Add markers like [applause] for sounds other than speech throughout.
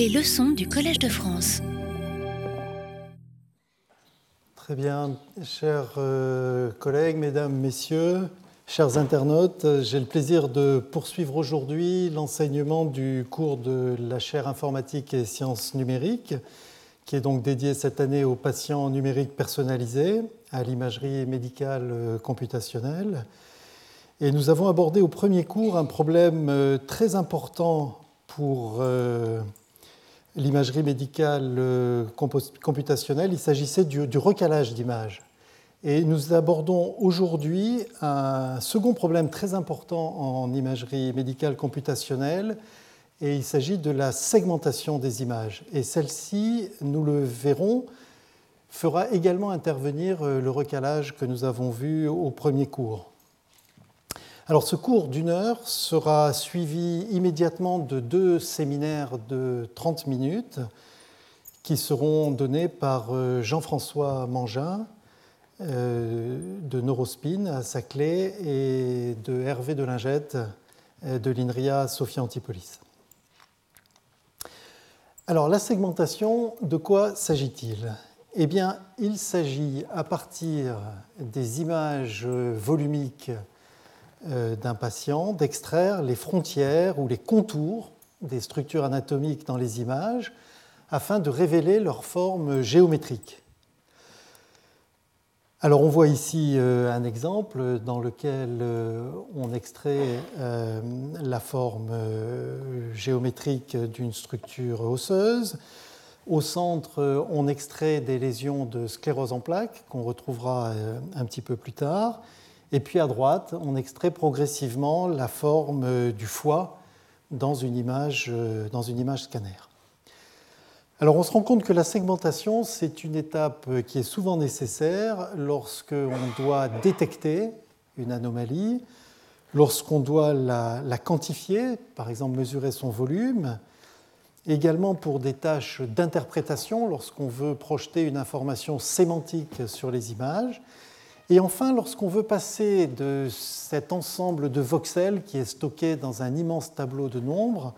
Les leçons du Collège de France. Très bien, chers euh, collègues, mesdames, messieurs, chers internautes, j'ai le plaisir de poursuivre aujourd'hui l'enseignement du cours de la chaire informatique et sciences numériques, qui est donc dédié cette année aux patients numériques personnalisés, à l'imagerie médicale euh, computationnelle. Et nous avons abordé au premier cours un problème euh, très important pour l'imagerie médicale computationnelle, il s'agissait du, recalage d'images. Et nous abordons aujourd'hui un second problème très important en imagerie médicale computationnelle, et il s'agit de la segmentation des images. Et celle-ci, nous le verrons, fera également intervenir euh, le recalage que nous avons vu au premier cours. Alors ce cours d'une heure sera suivi immédiatement de deux séminaires de 30 minutes qui seront donnés par euh, Jean-François Mangin euh, de Neurospin à Saclay et de Hervé Delingette euh, de l'INRIA Sophia Antipolis. Alors la segmentation, de quoi s'agit-il? Eh bien, il s'agit à partir des images volumiques d'un patient d'extraire les frontières ou les contours des structures anatomiques dans les images afin de révéler leur forme géométrique. Alors on voit ici euh, un exemple dans lequel euh, on extrait la forme géométrique d'une structure osseuse. Au centre, on extrait des lésions de sclérose en plaques qu'on retrouvera un petit peu plus tard. Et puis à droite, on extrait progressivement la forme du foie dans une image, dans une image scanner. Alors on se rend compte que la segmentation, c'est une étape qui est souvent nécessaire lorsqu'on doit détecter une anomalie, lorsqu'on doit la, quantifier, par exemple mesurer son volume, également pour des tâches d'interprétation, lorsqu'on veut projeter une information sémantique sur les images, et enfin, lorsqu'on veut passer de cet ensemble de voxels qui est stocké dans un immense tableau de nombres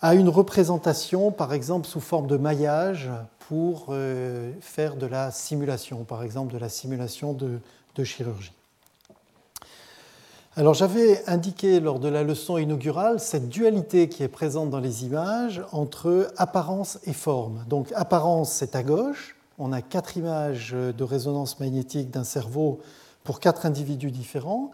à une représentation, par exemple sous forme de maillage, pour euh, faire de la simulation, par exemple de la simulation de, de chirurgie. Alors j'avais indiqué lors de la leçon inaugurale cette dualité qui est présente dans les images entre apparence et forme. Donc apparence, c'est à gauche, on a quatre images de résonance magnétique d'un cerveau pour quatre individus différents.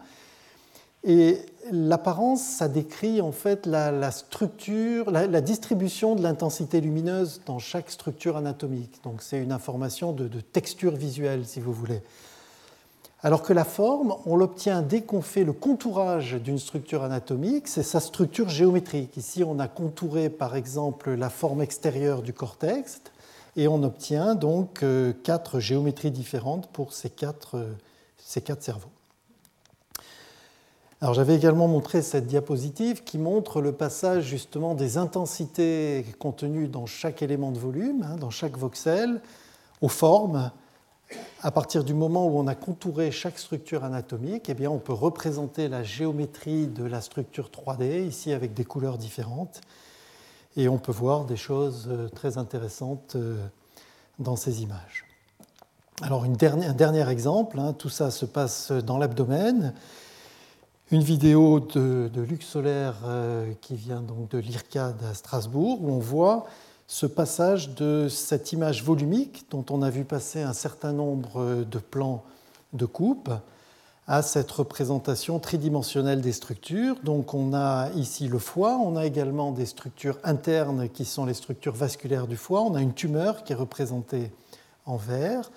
Et l'apparence, ça décrit en fait la, structure, la, distribution de l'intensité lumineuse dans chaque structure anatomique. Donc c'est une information de, de, texture visuelle, si vous voulez. Alors que la forme, on l'obtient dès qu'on fait le contourage d'une structure anatomique, c'est sa structure géométrique. Ici, on a contouré par exemple la forme extérieure du cortex et on obtient donc euh, quatre géométries différentes pour ces quatre, euh, ces quatre cerveaux. Alors j'avais également montré cette diapositive qui montre le passage justement des intensités contenues dans chaque élément de volume, hein, dans chaque voxel, aux formes. À partir du moment où on a contouré chaque structure anatomique, eh bien, on peut représenter la géométrie de la structure 3D, ici avec des couleurs différentes et on peut voir des choses euh, très intéressantes euh, dans ces images. Alors un dernier exemple, hein, tout ça se passe dans l'abdomen. Une vidéo de, Luc Solaire euh, qui vient donc de l'IRCAD à Strasbourg où on voit ce passage de cette image volumique dont on a vu passer un certain nombre de plans de coupe à cette représentation tridimensionnelle des structures. Donc on a ici le foie, on a également des structures internes qui sont les structures vasculaires du foie, on a une tumeur qui est représentée en vert.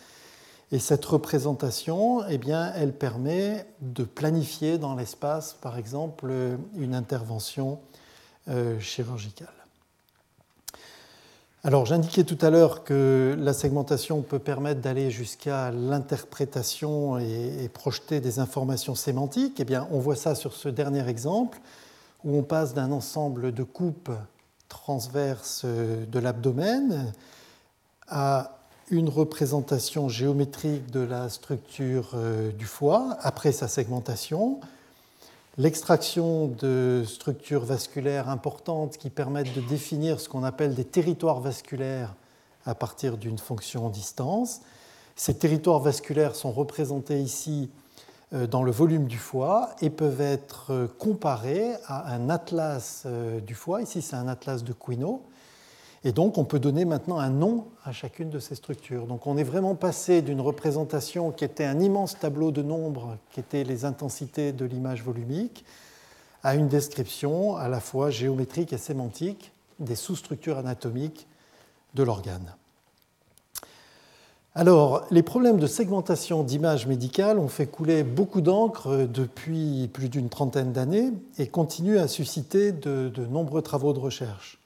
Et cette représentation, eh elle permet de planifier dans l'espace, par exemple, une intervention euh, chirurgicale. J'indiquais tout à l'heure que la segmentation peut permettre d'aller jusqu'à l'interprétation et, projeter des informations sémantiques. Eh on voit ça sur ce dernier exemple où on passe d'un ensemble de coupes transverses de l'abdomen à une représentation géométrique de la structure euh, du foie après sa segmentation. L'extraction de structures vasculaires importantes qui permettent de définir ce qu'on appelle des territoires vasculaires à partir d'une fonction distance. Ces territoires vasculaires sont représentés ici euh, dans le volume du foie et peuvent être euh, comparés à un atlas euh, du foie. Ici, c'est un atlas de Quinault. Et donc, on peut donner maintenant un nom à chacune de ces structures. Donc, on est vraiment passé d'une représentation qui était un immense tableau de nombres, qui étaient les intensités de l'image volumique, à une description à la fois géométrique et sémantique des sous-structures anatomiques de l'organe. Alors, les problèmes de segmentation d'images médicales ont fait couler beaucoup d'encre depuis plus d'une trentaine d'années et continuent à susciter de, nombreux travaux de recherche.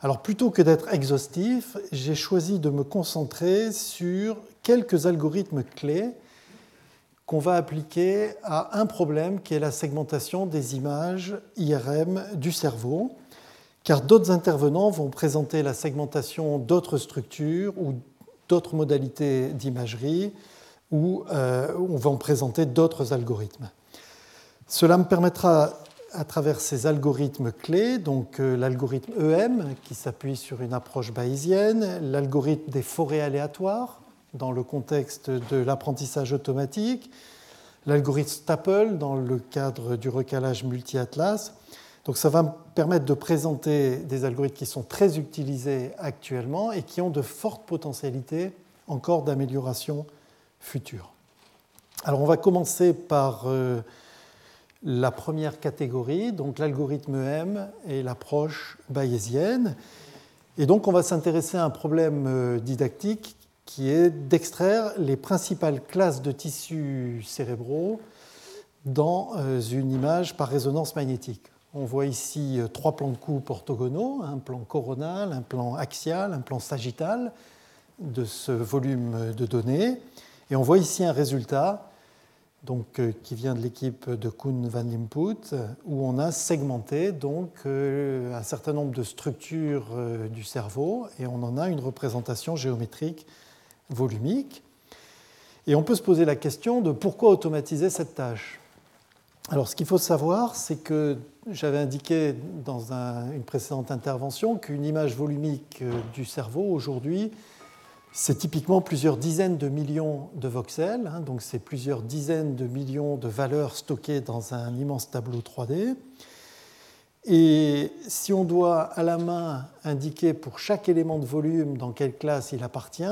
Alors, plutôt que d'être exhaustif, j'ai choisi de me concentrer sur quelques algorithmes clés qu'on va appliquer à un problème qui est la segmentation des images IRM du cerveau, car d'autres intervenants vont présenter la segmentation d'autres structures ou d'autres modalités d'imagerie euh, on va en présenter d'autres algorithmes. Cela me permettra, à travers ces algorithmes clés, donc euh, l'algorithme EM qui s'appuie sur une approche bayésienne, l'algorithme des forêts aléatoires dans le contexte de l'apprentissage automatique, l'algorithme Staple dans le cadre du recalage multi-atlas, donc ça va me permettre de présenter des algorithmes qui sont très utilisés actuellement et qui ont de fortes potentialités encore d'amélioration future. Alors on va commencer par euh, la première catégorie, donc l'algorithme M et l'approche bayésienne. Et donc on va s'intéresser à un problème euh, didactique qui est d'extraire les principales classes de tissus cérébraux dans euh, une image par résonance magnétique. On voit ici euh, trois plans de coupe orthogonaux, un plan coronal, un plan axial, un plan sagittal de ce volume de données. Et on voit ici un résultat donc, euh, qui vient de l'équipe de Kuhn van Limput, où on a segmenté donc, euh, un certain nombre de structures du cerveau et on en a une représentation géométrique volumique. Et on peut se poser la question de pourquoi automatiser cette tâche. Alors, ce qu'il faut savoir, c'est que j'avais indiqué dans une précédente intervention qu'une image volumique euh, du cerveau aujourd'hui, c'est typiquement plusieurs dizaines de millions de voxels, hein, donc c'est plusieurs dizaines de millions de valeurs stockées dans un immense tableau 3D. Et si on doit à la main indiquer pour chaque élément de volume dans quelle classe il appartient,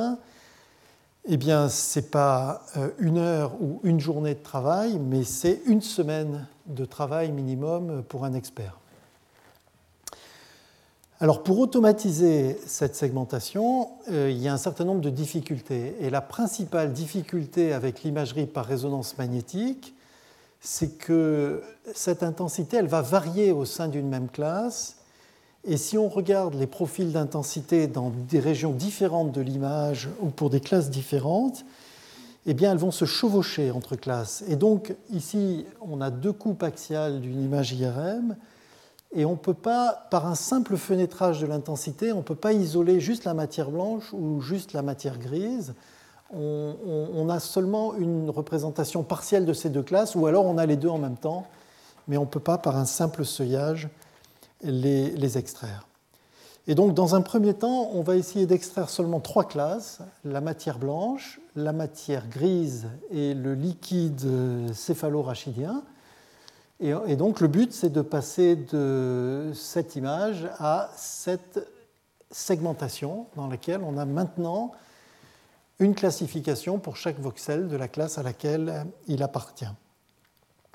eh bien, ce n'est pas euh, une heure ou une journée de travail, mais c'est une semaine de travail minimum pour un expert. Alors, pour automatiser cette segmentation, euh, il y a un certain nombre de difficultés. Et la principale difficulté avec l'imagerie par résonance magnétique, c'est que cette intensité, elle va varier au sein d'une même classe et si on regarde les profils d'intensité dans des régions différentes de l'image ou pour des classes différentes, eh bien, elles vont se chevaucher entre classes. Et donc, ici, on a deux coupes axiales d'une image IRM, et on ne peut pas, par un simple fenêtrage de l'intensité, on ne peut pas isoler juste la matière blanche ou juste la matière grise. On, on, a seulement une représentation partielle de ces deux classes, ou alors on a les deux en même temps, mais on ne peut pas, par un simple seuillage, les, extraire. Et donc, dans un premier temps, on va essayer d'extraire seulement trois classes, la matière blanche, la matière grise et le liquide céphalorachidien. Et, donc, le but, c'est de passer de cette image à cette segmentation dans laquelle on a maintenant une classification pour chaque voxel de la classe à laquelle il appartient.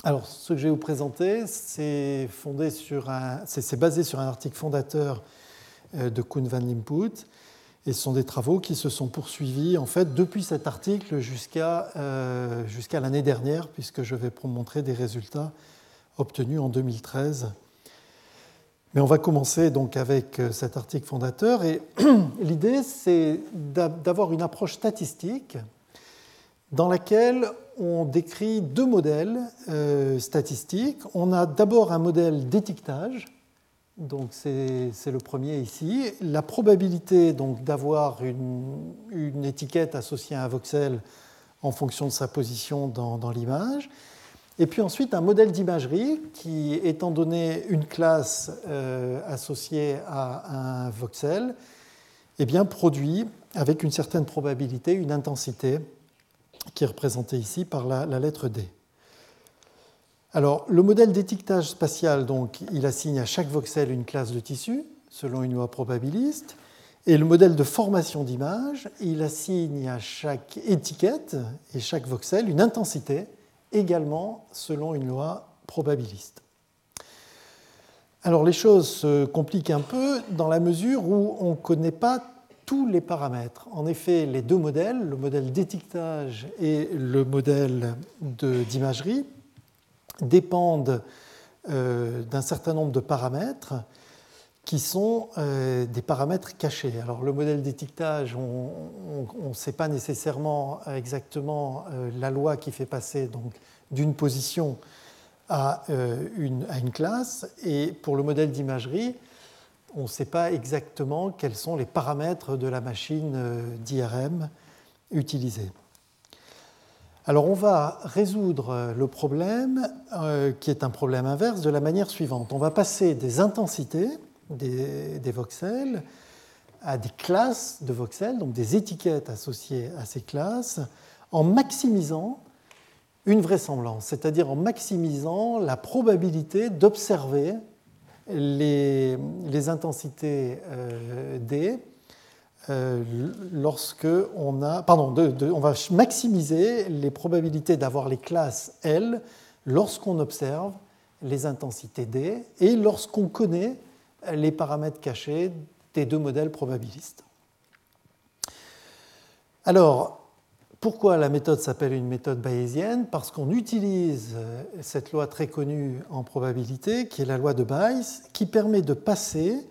Alors, ce que je vais vous présenter, c'est basé sur un article fondateur euh, de Kuhn van Limput, et ce sont des travaux qui se sont poursuivis en fait depuis cet article euh, jusqu'à l'année dernière, puisque je vais montrer des résultats obtenus en 2013. Mais on va commencer donc avec euh, cet article fondateur, et [clears throat] l'idée c'est d'avoir une approche statistique dans laquelle on décrit deux modèles euh, statistiques. On a d'abord un modèle d'étiquetage, donc c'est le premier ici. La probabilité d'avoir une, étiquette associée à un voxel en fonction de sa position dans, l'image. Et puis ensuite un modèle d'imagerie qui, étant donné une classe euh, associée à un voxel, eh bien, produit avec une certaine probabilité une intensité qui est représentée ici par la, la lettre D. Alors, le modèle d'étiquetage spatial, donc, il assigne à chaque voxel une classe de tissu selon une loi probabiliste. Et le modèle de formation d'image, il assigne à chaque étiquette et chaque voxel une intensité également selon une loi probabiliste. Alors les choses se compliquent un peu dans la mesure où on ne connaît pas tous les paramètres. En effet, les deux modèles, le modèle d'étiquetage et le modèle d'imagerie, dépendent euh, d'un certain nombre de paramètres qui sont euh, des paramètres cachés. Alors le modèle d'étiquetage, on ne sait pas nécessairement exactement euh, la loi qui fait passer donc d'une position à, euh, une, à, une, classe, et pour le modèle d'imagerie, on ne sait pas exactement quels sont les paramètres de la machine d'IRM utilisée. Alors on va résoudre le problème, qui est un problème inverse, de la manière suivante. On va passer des intensités, des, voxels à des classes de voxels, donc des étiquettes associées à ces classes, en maximisant une vraisemblance, c'est-à-dire en maximisant la probabilité d'observer les, intensités euh, D euh, lorsque on a. Pardon, on va maximiser les probabilités d'avoir les classes L lorsqu'on observe les intensités D et lorsqu'on connaît les paramètres cachés des deux modèles probabilistes. Alors, pourquoi la méthode s'appelle une méthode bayésienne? Parce qu'on utilise cette loi très connue en probabilité, qui est la loi de Bayes, qui permet de passer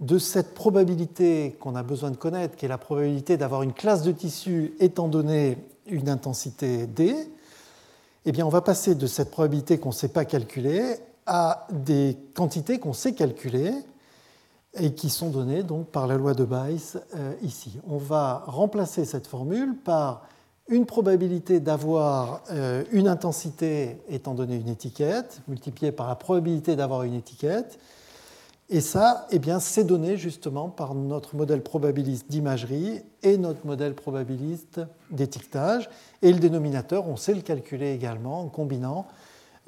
de cette probabilité qu'on a besoin de connaître, qui est la probabilité d'avoir une classe de tissu étant donné une intensité D, eh bien on va passer de cette probabilité qu'on ne sait pas calculer à des quantités qu'on sait calculer et qui sont données donc par la loi de Bayes euh, ici. On va remplacer cette formule par une probabilité d'avoir euh, une intensité étant donné une étiquette, multipliée par la probabilité d'avoir une étiquette. Et ça, eh c'est donné justement par notre modèle probabiliste d'imagerie et notre modèle probabiliste d'étiquetage. Et le dénominateur, on sait le calculer également en combinant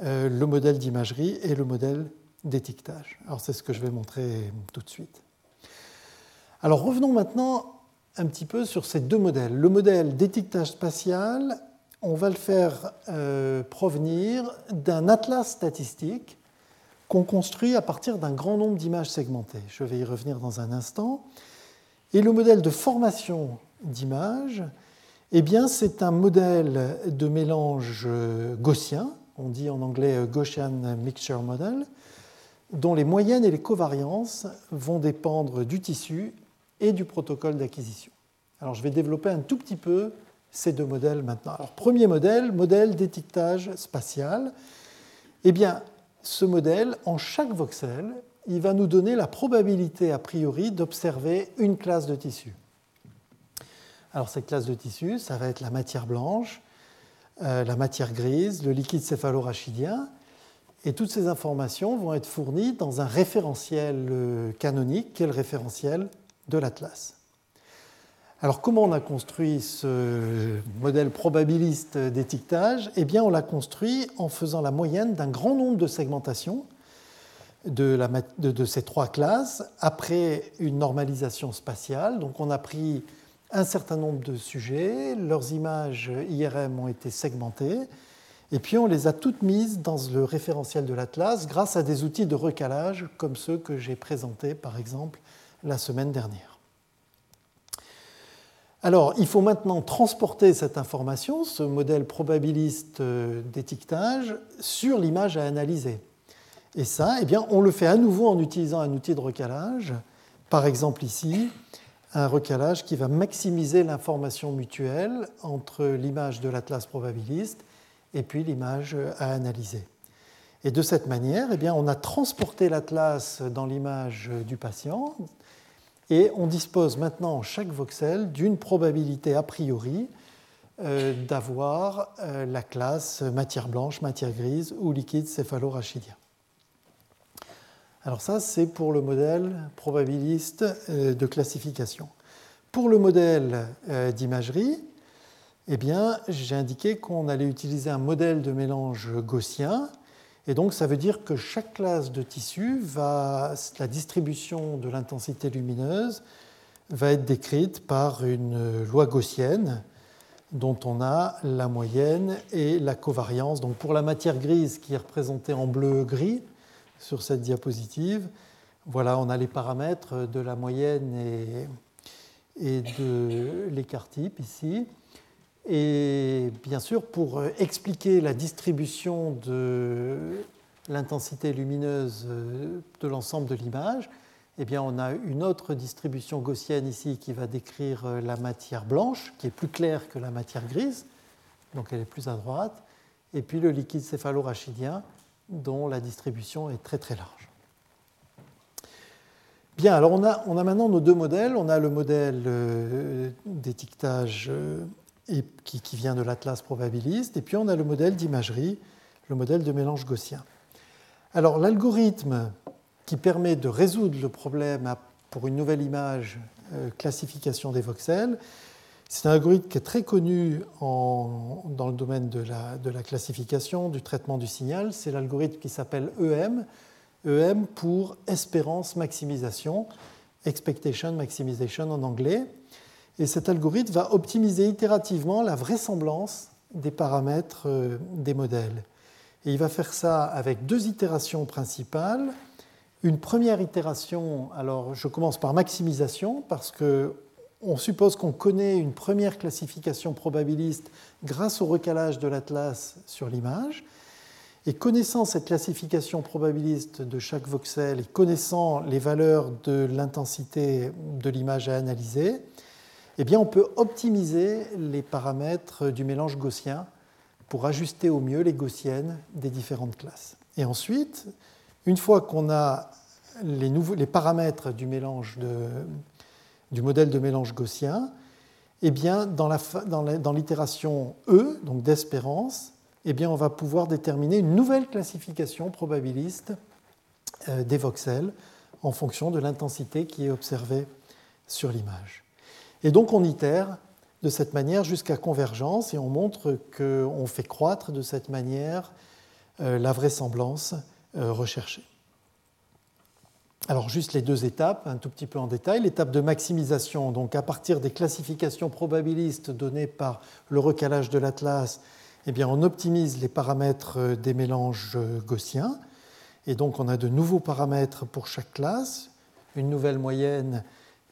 euh, le modèle d'imagerie et le modèle d'étiquetage. Alors c'est ce que je vais montrer tout de suite. Alors revenons maintenant un petit peu sur ces deux modèles. Le modèle d'étiquetage spatial, on va le faire euh, provenir d'un atlas statistique qu'on construit à partir d'un grand nombre d'images segmentées. Je vais y revenir dans un instant. Et le modèle de formation d'images, eh c'est un modèle de mélange gaussien, on dit en anglais Gaussian Mixture Model, dont les moyennes et les covariances vont dépendre du tissu et du protocole d'acquisition. Alors je vais développer un tout petit peu ces deux modèles maintenant. Alors premier modèle, modèle d'étiquetage spatial. Eh bien, ce modèle, en chaque voxel, il va nous donner la probabilité a priori d'observer une classe de tissu. Alors cette classe de tissu, ça va être la matière blanche, euh, la matière grise, le liquide céphalorachidien. Et toutes ces informations vont être fournies dans un référentiel euh, canonique, qui est le référentiel de l'Atlas. Alors comment on a construit ce modèle probabiliste d'étiquetage? Eh bien on l'a construit en faisant la moyenne d'un grand nombre de segmentations de, de, ces trois classes après une normalisation spatiale. Donc on a pris un certain nombre de sujets, leurs images IRM ont été segmentées, et puis on les a toutes mises dans le référentiel de l'Atlas grâce à des outils de recalage comme ceux que j'ai présentés par exemple la semaine dernière. Alors, il faut maintenant transporter cette information, ce modèle probabiliste d'étiquetage, sur l'image à analyser. Et ça, eh bien, on le fait à nouveau en utilisant un outil de recalage. Par exemple ici, un recalage qui va maximiser l'information mutuelle entre l'image de l'atlas probabiliste et puis l'image à analyser. Et de cette manière, eh bien, on a transporté l'atlas dans l'image du patient et on dispose maintenant chaque voxel d'une probabilité a priori d'avoir la classe matière blanche, matière grise ou liquide céphalorachidien. Alors ça, c'est pour le modèle probabiliste de classification. Pour le modèle d'imagerie, eh bien, j'ai indiqué qu'on allait utiliser un modèle de mélange gaussien. Et donc, ça veut dire que chaque classe de tissu va, la distribution de l'intensité lumineuse va être décrite par une loi gaussienne dont on a la moyenne et la covariance. Donc, pour la matière grise qui est représentée en bleu-gris sur cette diapositive, voilà, on a les paramètres de la moyenne et, de l'écart type ici. Et bien sûr, pour expliquer la distribution de l'intensité lumineuse de l'ensemble de l'image, eh bien, on a une autre distribution gaussienne ici qui va décrire la matière blanche, qui est plus claire que la matière grise, donc elle est plus à droite, et puis le liquide céphalorachidien, dont la distribution est très très large. Bien, alors on a, maintenant nos deux modèles. On a le modèle d'étiquetage et qui, vient de l'atlas probabiliste. Et puis on a le modèle d'imagerie, le modèle de mélange gaussien. Alors l'algorithme qui permet de résoudre le problème pour une nouvelle image, euh, classification des voxels, c'est un algorithme qui est très connu dans le domaine de la, classification, du traitement du signal. C'est l'algorithme qui s'appelle EM, EM pour espérance maximisation, expectation maximization en anglais. Et cet algorithme va optimiser itérativement la vraisemblance des paramètres euh, des modèles. Et il va faire ça avec deux itérations principales. Une première itération, alors je commence par maximisation, parce que on suppose qu'on connaît une première classification probabiliste grâce au recalage de l'atlas sur l'image. Et connaissant cette classification probabiliste de chaque voxel et connaissant les valeurs de l'intensité de l'image à analyser, eh bien, on peut optimiser les paramètres du mélange gaussien pour ajuster au mieux les gaussiennes des différentes classes. Et ensuite, une fois qu'on a les, les, paramètres du, mélange du modèle de mélange gaussien, eh bien, dans l'itération E, donc d'espérance, eh bien, on va pouvoir déterminer une nouvelle classification probabiliste euh, des voxels en fonction de l'intensité qui est observée sur l'image. Et donc on itère de cette manière jusqu'à convergence et on montre qu'on fait croître de cette manière euh, la vraisemblance euh, recherchée. Alors juste les deux étapes, un tout petit peu en détail. L'étape de maximisation, donc à partir des classifications probabilistes données par le recalage de l'atlas, eh bien on optimise les paramètres euh, des mélanges gaussiens. Et donc on a de nouveaux paramètres pour chaque classe, une nouvelle moyenne,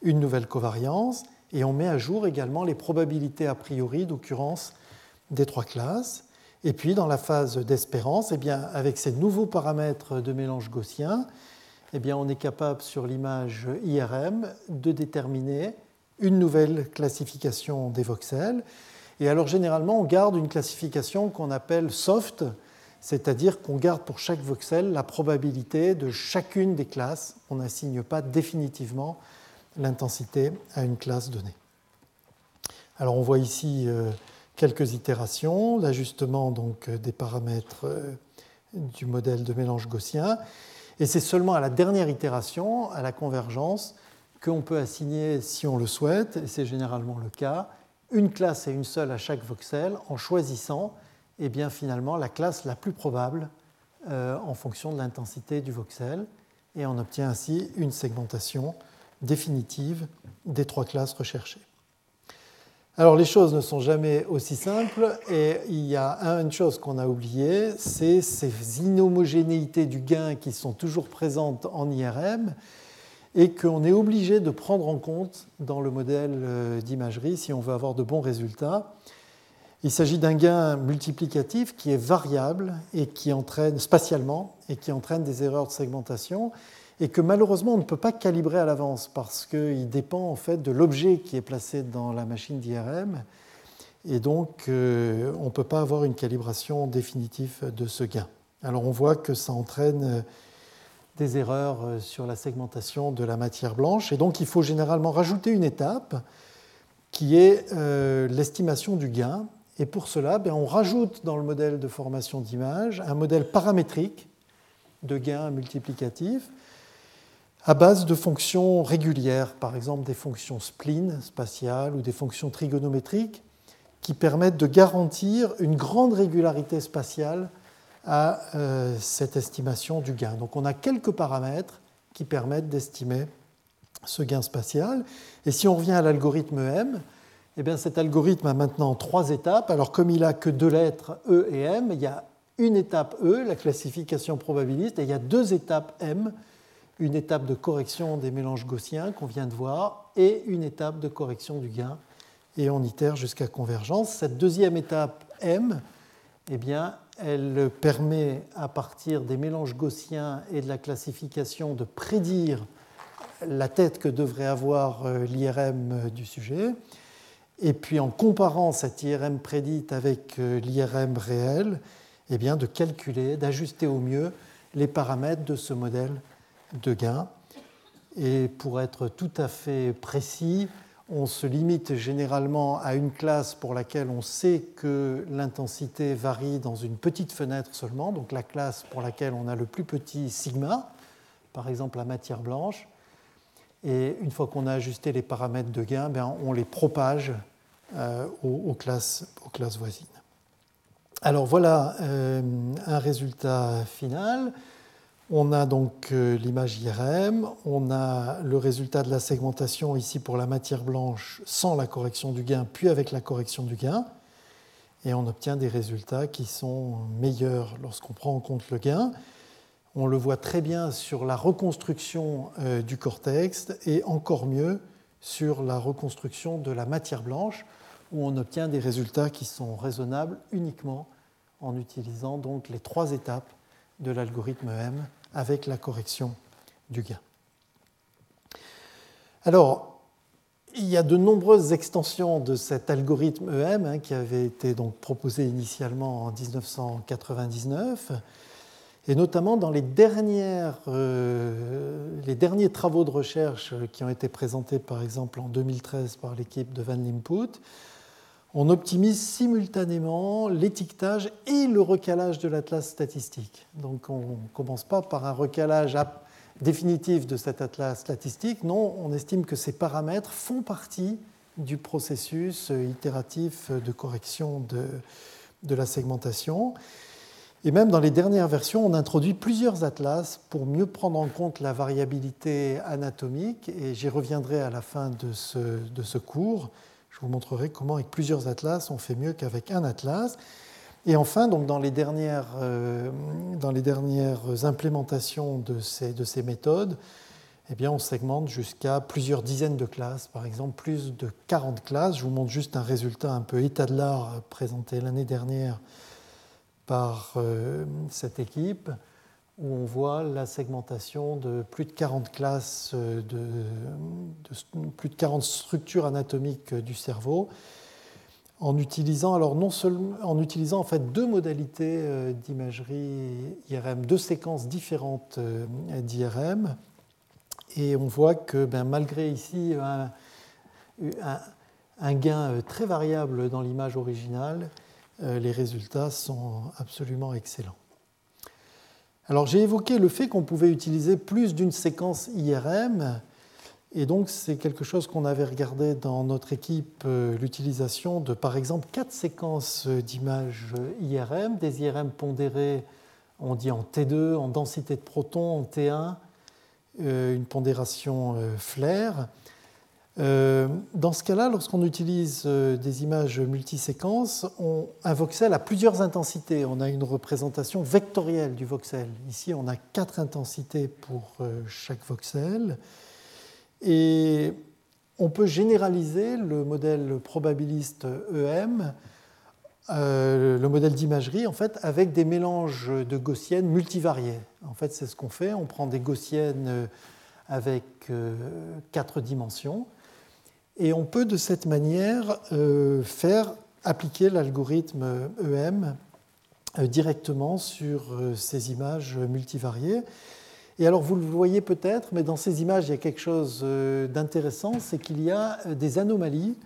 une nouvelle covariance et on met à jour également les probabilités a priori d'occurrence des trois classes. Et puis dans la phase d'espérance, eh bien, avec ces nouveaux paramètres de mélange gaussien, eh bien, on est capable sur l'image IRM de déterminer une nouvelle classification des voxels. Et alors généralement, on garde une classification qu'on appelle soft, c'est-à-dire qu'on garde pour chaque voxel la probabilité de chacune des classes. On n'assigne pas définitivement l'intensité à une classe donnée. Alors on voit ici euh, quelques itérations, l'ajustement donc euh, des paramètres euh, du modèle de mélange gaussien, et c'est seulement à la dernière itération, à la convergence, qu'on peut assigner, si on le souhaite, et c'est généralement le cas, une classe et une seule à chaque voxel en choisissant eh bien, finalement la classe la plus probable en fonction de l'intensité du voxel, et on obtient ainsi une segmentation définitive des trois classes recherchées. Alors les choses ne sont jamais aussi simples et il y a une chose qu'on a oubliée, c'est ces inhomogénéités du gain qui sont toujours présentes en IRM et qu'on est obligé de prendre en compte dans le modèle euh, d'imagerie si on veut avoir de bons résultats. Il s'agit d'un gain multiplicatif qui est variable et qui entraîne spatialement et qui entraîne des erreurs de segmentation et que malheureusement on ne peut pas calibrer à l'avance parce qu'il dépend en fait de l'objet qui est placé dans la machine d'IRM et donc euh, on ne peut pas avoir une calibration définitive de ce gain. Alors on voit que ça entraîne euh, des erreurs euh, sur la segmentation de la matière blanche. Et donc il faut généralement rajouter une étape qui est l'estimation du gain. Et pour cela, ben, on rajoute dans le modèle de formation d'image un modèle paramétrique de gains multiplicatifs à base de fonctions régulières, par exemple des fonctions spline spatiales ou des fonctions trigonométriques qui permettent de garantir une grande régularité spatiale à euh, cette estimation du gain. Donc on a quelques paramètres qui permettent d'estimer ce gain spatial. Et si on revient à l'algorithme M, eh bien cet algorithme a maintenant trois étapes. Alors comme il a que deux lettres E et M, il y a une étape E, la classification probabiliste, et il y a deux étapes M, une étape de correction des mélanges gaussiens qu'on vient de voir et une étape de correction du gain. Et on itère jusqu'à convergence. Cette deuxième étape M, eh bien, elle permet à partir des mélanges gaussiens et de la classification de prédire la tête que devrait avoir euh, l'IRM du sujet. Et puis en comparant cette IRM prédite avec euh, l'IRM réel, eh bien, de calculer, d'ajuster au mieux les paramètres de ce modèle de gain. Et pour être tout à fait précis, on se limite généralement à une classe pour laquelle on sait que l'intensité varie dans une petite fenêtre seulement, donc la classe pour laquelle on a le plus petit sigma, par exemple la matière blanche. Et une fois qu'on a ajusté les paramètres de gain, ben, on les propage euh, aux, classes, aux, classes, voisines. Alors voilà euh, un résultat final. On a donc euh, l'image IRM, on a le résultat de la segmentation ici pour la matière blanche sans la correction du gain, puis avec la correction du gain. Et on obtient des résultats qui sont meilleurs lorsqu'on prend en compte le gain. On le voit très bien sur la reconstruction euh, du cortex et encore mieux sur la reconstruction de la matière blanche, où on obtient des résultats qui sont raisonnables uniquement en utilisant donc les trois étapes de l'algorithme M avec la correction du gain. Alors, il y a de nombreuses extensions de cet algorithme EM hein, qui avait été donc proposé initialement en 1999, et notamment dans les, dernières, euh, les derniers travaux de recherche qui ont été présentés par exemple en 2013 par l'équipe de Van Limput, on optimise simultanément l'étiquetage et le recalage de l'atlas statistique. Donc on ne commence pas par un recalage définitif de cet atlas statistique, non, on estime que ces paramètres font partie du processus itératif de correction de, la segmentation. Et même dans les dernières versions, on introduit plusieurs atlas pour mieux prendre en compte la variabilité anatomique, et j'y reviendrai à la fin de ce cours. Je vous montrerai comment avec plusieurs atlas on fait mieux qu'avec un atlas. Et enfin, donc dans, les dernières, euh, dans les dernières implémentations de ces, de ces méthodes, eh bien, on segmente jusqu'à plusieurs dizaines de classes, par exemple plus de 40 classes. Je vous montre juste un résultat un peu état de l'art présenté l'année dernière par euh, cette équipe où on voit la segmentation de plus de 40 classes, euh, de, plus de 40 structures anatomiques du cerveau, en utilisant, en fait deux modalités euh, d'imagerie IRM, deux séquences différentes euh, d'IRM, et on voit que ben, malgré ici un, gain très variable dans l'image originale, les résultats sont absolument excellents. Alors j'ai évoqué le fait qu'on pouvait utiliser plus d'une séquence IRM, et donc c'est quelque chose qu'on avait regardé dans notre équipe, euh, l'utilisation de par exemple quatre séquences d'images IRM, des IRM pondérées, on dit en T2, en densité de protons, en T1, euh, une pondération euh, flair. Euh, dans ce cas-là, lorsqu'on utilise euh, des images multiséquences, on, un voxel a plusieurs intensités. On a une représentation vectorielle du voxel. Ici, on a quatre intensités pour euh, chaque voxel. Et on peut généraliser le modèle probabiliste EM, le modèle d'imagerie, en fait, avec des mélanges de gaussiennes multivariées. En fait, c'est ce qu'on fait. On prend des gaussiennes avec quatre dimensions et on peut de cette manière euh, faire appliquer l'algorithme EM euh, directement sur euh, ces images multivariées. Et alors vous le voyez peut-être, mais dans ces images, il y a quelque chose d'intéressant, c'est qu'il y a des anomalies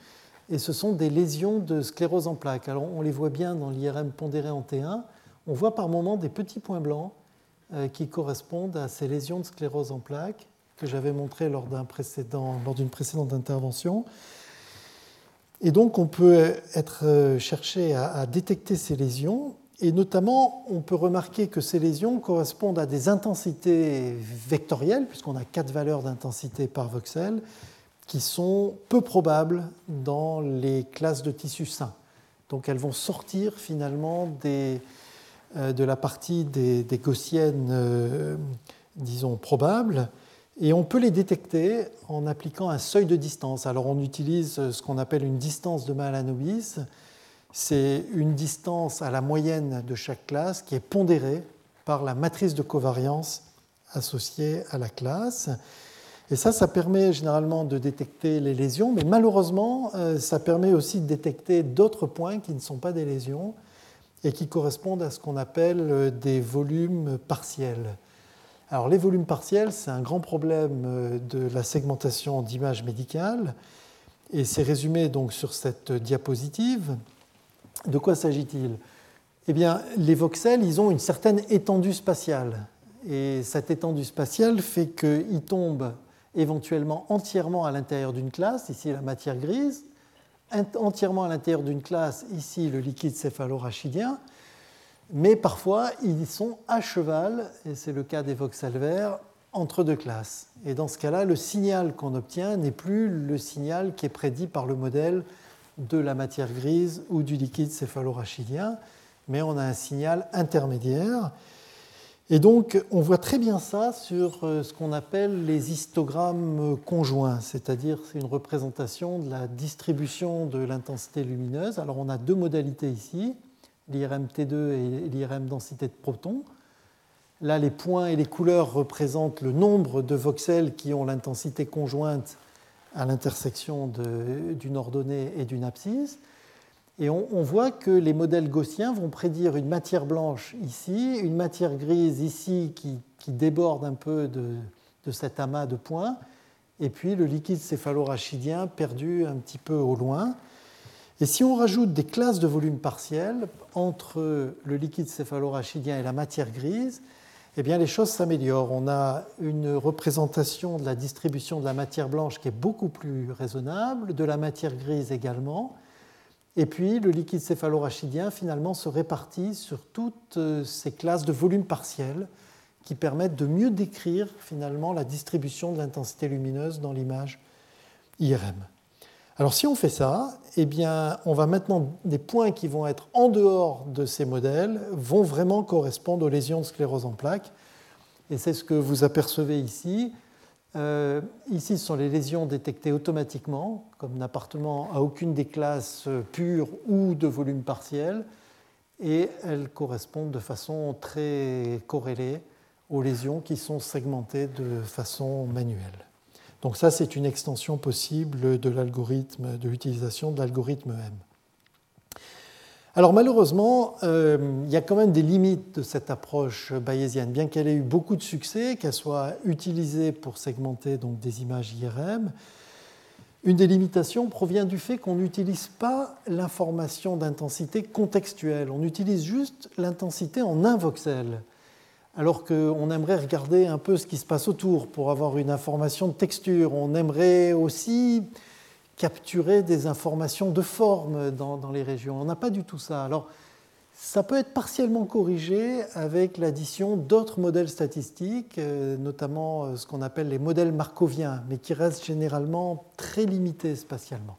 et ce sont des lésions de sclérose en plaques. Alors on les voit bien dans l'IRM pondéré en T1. On voit par moments des petits points blancs qui correspondent à ces lésions de sclérose en plaques que j'avais montrées lors d'une précédent, précédente intervention. Et donc on peut être euh, chercher à, détecter ces lésions et notamment, on peut remarquer que ces lésions correspondent à des intensités vectorielles, puisqu'on a quatre valeurs d'intensité par voxel, qui sont peu probables dans les classes de tissus sains. Donc elles vont sortir finalement des, euh, de la partie des, gaussiennes, euh, disons, probables, et on peut les détecter en appliquant un seuil de distance. Alors on utilise ce qu'on appelle une distance de Mahalanobis. C'est une distance à la moyenne de chaque classe qui est pondérée par la matrice de covariance associée à la classe. Et ça, ça permet généralement de détecter les lésions, mais malheureusement, euh, ça permet aussi de détecter d'autres points qui ne sont pas des lésions et qui correspondent à ce qu'on appelle euh, des volumes partiels. Alors les volumes partiels, c'est un grand problème euh, de la segmentation d'images médicales et c'est résumé donc sur cette diapositive. De quoi s'agit-il? Eh bien, les voxels, ils ont une certaine étendue spatiale. Et cette étendue spatiale fait qu'ils tombent éventuellement entièrement à l'intérieur d'une classe, ici la matière grise, entièrement à l'intérieur d'une classe, ici le liquide céphalorachidien, mais parfois ils sont à cheval, et c'est le cas des voxels verts, entre deux classes. Et dans ce cas-là, le signal qu'on obtient n'est plus le signal qui est prédit par le modèle de la matière grise ou du liquide céphalorachidien, mais on a un signal intermédiaire. Et donc, on voit très bien ça sur euh, ce qu'on appelle les histogrammes conjoints, c'est-à-dire c'est une représentation de la distribution de l'intensité lumineuse. Alors, on a deux modalités ici, l'IRM T2 et l'IRM densité de protons. Là, les points et les couleurs représentent le nombre de voxels qui ont l'intensité conjointe à l'intersection d'une ordonnée et d'une abscisse. Et on, voit que les modèles gaussiens vont prédire une matière blanche ici, une matière grise ici qui, déborde un peu de, cet amas de points, et puis le liquide céphalorachidien perdu un petit peu au loin. Et si on rajoute des classes de volume partiel entre le liquide céphalorachidien et la matière grise, eh bien les choses s'améliorent. On a une représentation de la distribution de la matière blanche qui est beaucoup plus raisonnable, de la matière grise également, et puis le liquide céphalorachidien finalement se répartit sur toutes euh, ces classes de volume partiel qui permettent de mieux décrire finalement la distribution de l'intensité lumineuse dans l'image IRM. Alors si on fait ça, eh bien, on va maintenant des points qui vont être en dehors de ces modèles vont vraiment correspondre aux lésions de sclérose en plaques. Et c'est ce que vous apercevez ici. Euh, ici, ce sont les lésions détectées automatiquement, comme n'appartenant à aucune des classes pures ou de volume partiel, et elles correspondent de façon très corrélée aux lésions qui sont segmentées de façon manuelle. Donc ça, c'est une extension possible de l'algorithme, de l'utilisation de l'algorithme M. Alors malheureusement, euh, il y a quand même des limites de cette approche bayésienne, bien qu'elle ait eu beaucoup de succès, qu'elle soit utilisée pour segmenter donc, des images IRM. Une des limitations provient du fait qu'on n'utilise pas l'information d'intensité contextuelle, on utilise juste l'intensité en un voxel, alors qu'on aimerait regarder un peu ce qui se passe autour pour avoir une information de texture. On aimerait aussi capturer des informations de forme dans, les régions. On n'a pas du tout ça. Alors, ça peut être partiellement corrigé avec l'addition d'autres modèles statistiques, euh, notamment euh, ce qu'on appelle les modèles markoviens, mais qui restent généralement très limités spatialement.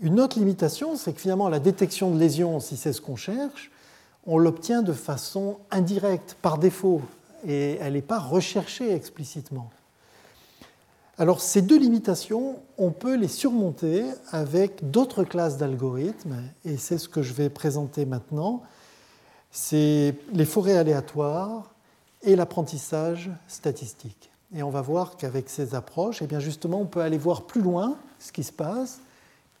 Une autre limitation, c'est que finalement la détection de lésions, si c'est ce qu'on cherche, on l'obtient de façon indirecte, par défaut, et elle n'est pas recherchée explicitement. Alors ces deux limitations, on peut les surmonter avec d'autres classes d'algorithmes, et c'est ce que je vais présenter maintenant. C'est les forêts aléatoires et l'apprentissage statistique. Et on va voir qu'avec ces approches, eh bien justement, on peut aller voir plus loin ce qui se passe,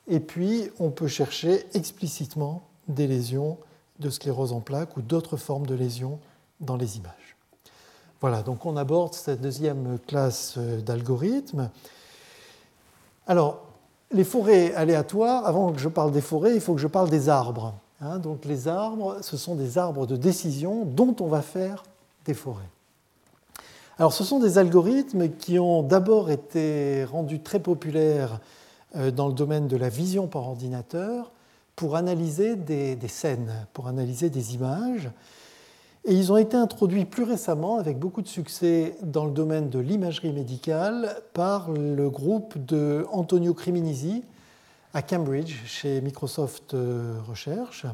et puis on peut chercher explicitement des lésions de sclérose en plaques ou d'autres formes de lésions dans les images. Voilà, donc on aborde cette deuxième classe euh, d'algorithmes. Alors, les forêts aléatoires, avant que je parle des forêts, il faut que je parle des arbres. Hein. donc les arbres, ce sont des arbres de décision dont on va faire des forêts. Alors ce sont des algorithmes qui ont d'abord été rendus très populaires euh, dans le domaine de la vision par ordinateur pour analyser des, scènes, pour analyser des images. Et ils ont été introduits plus récemment, avec beaucoup de succès, dans le domaine de l'imagerie médicale par le groupe de Antonio Criminisi à Cambridge, chez Microsoft euh, Research.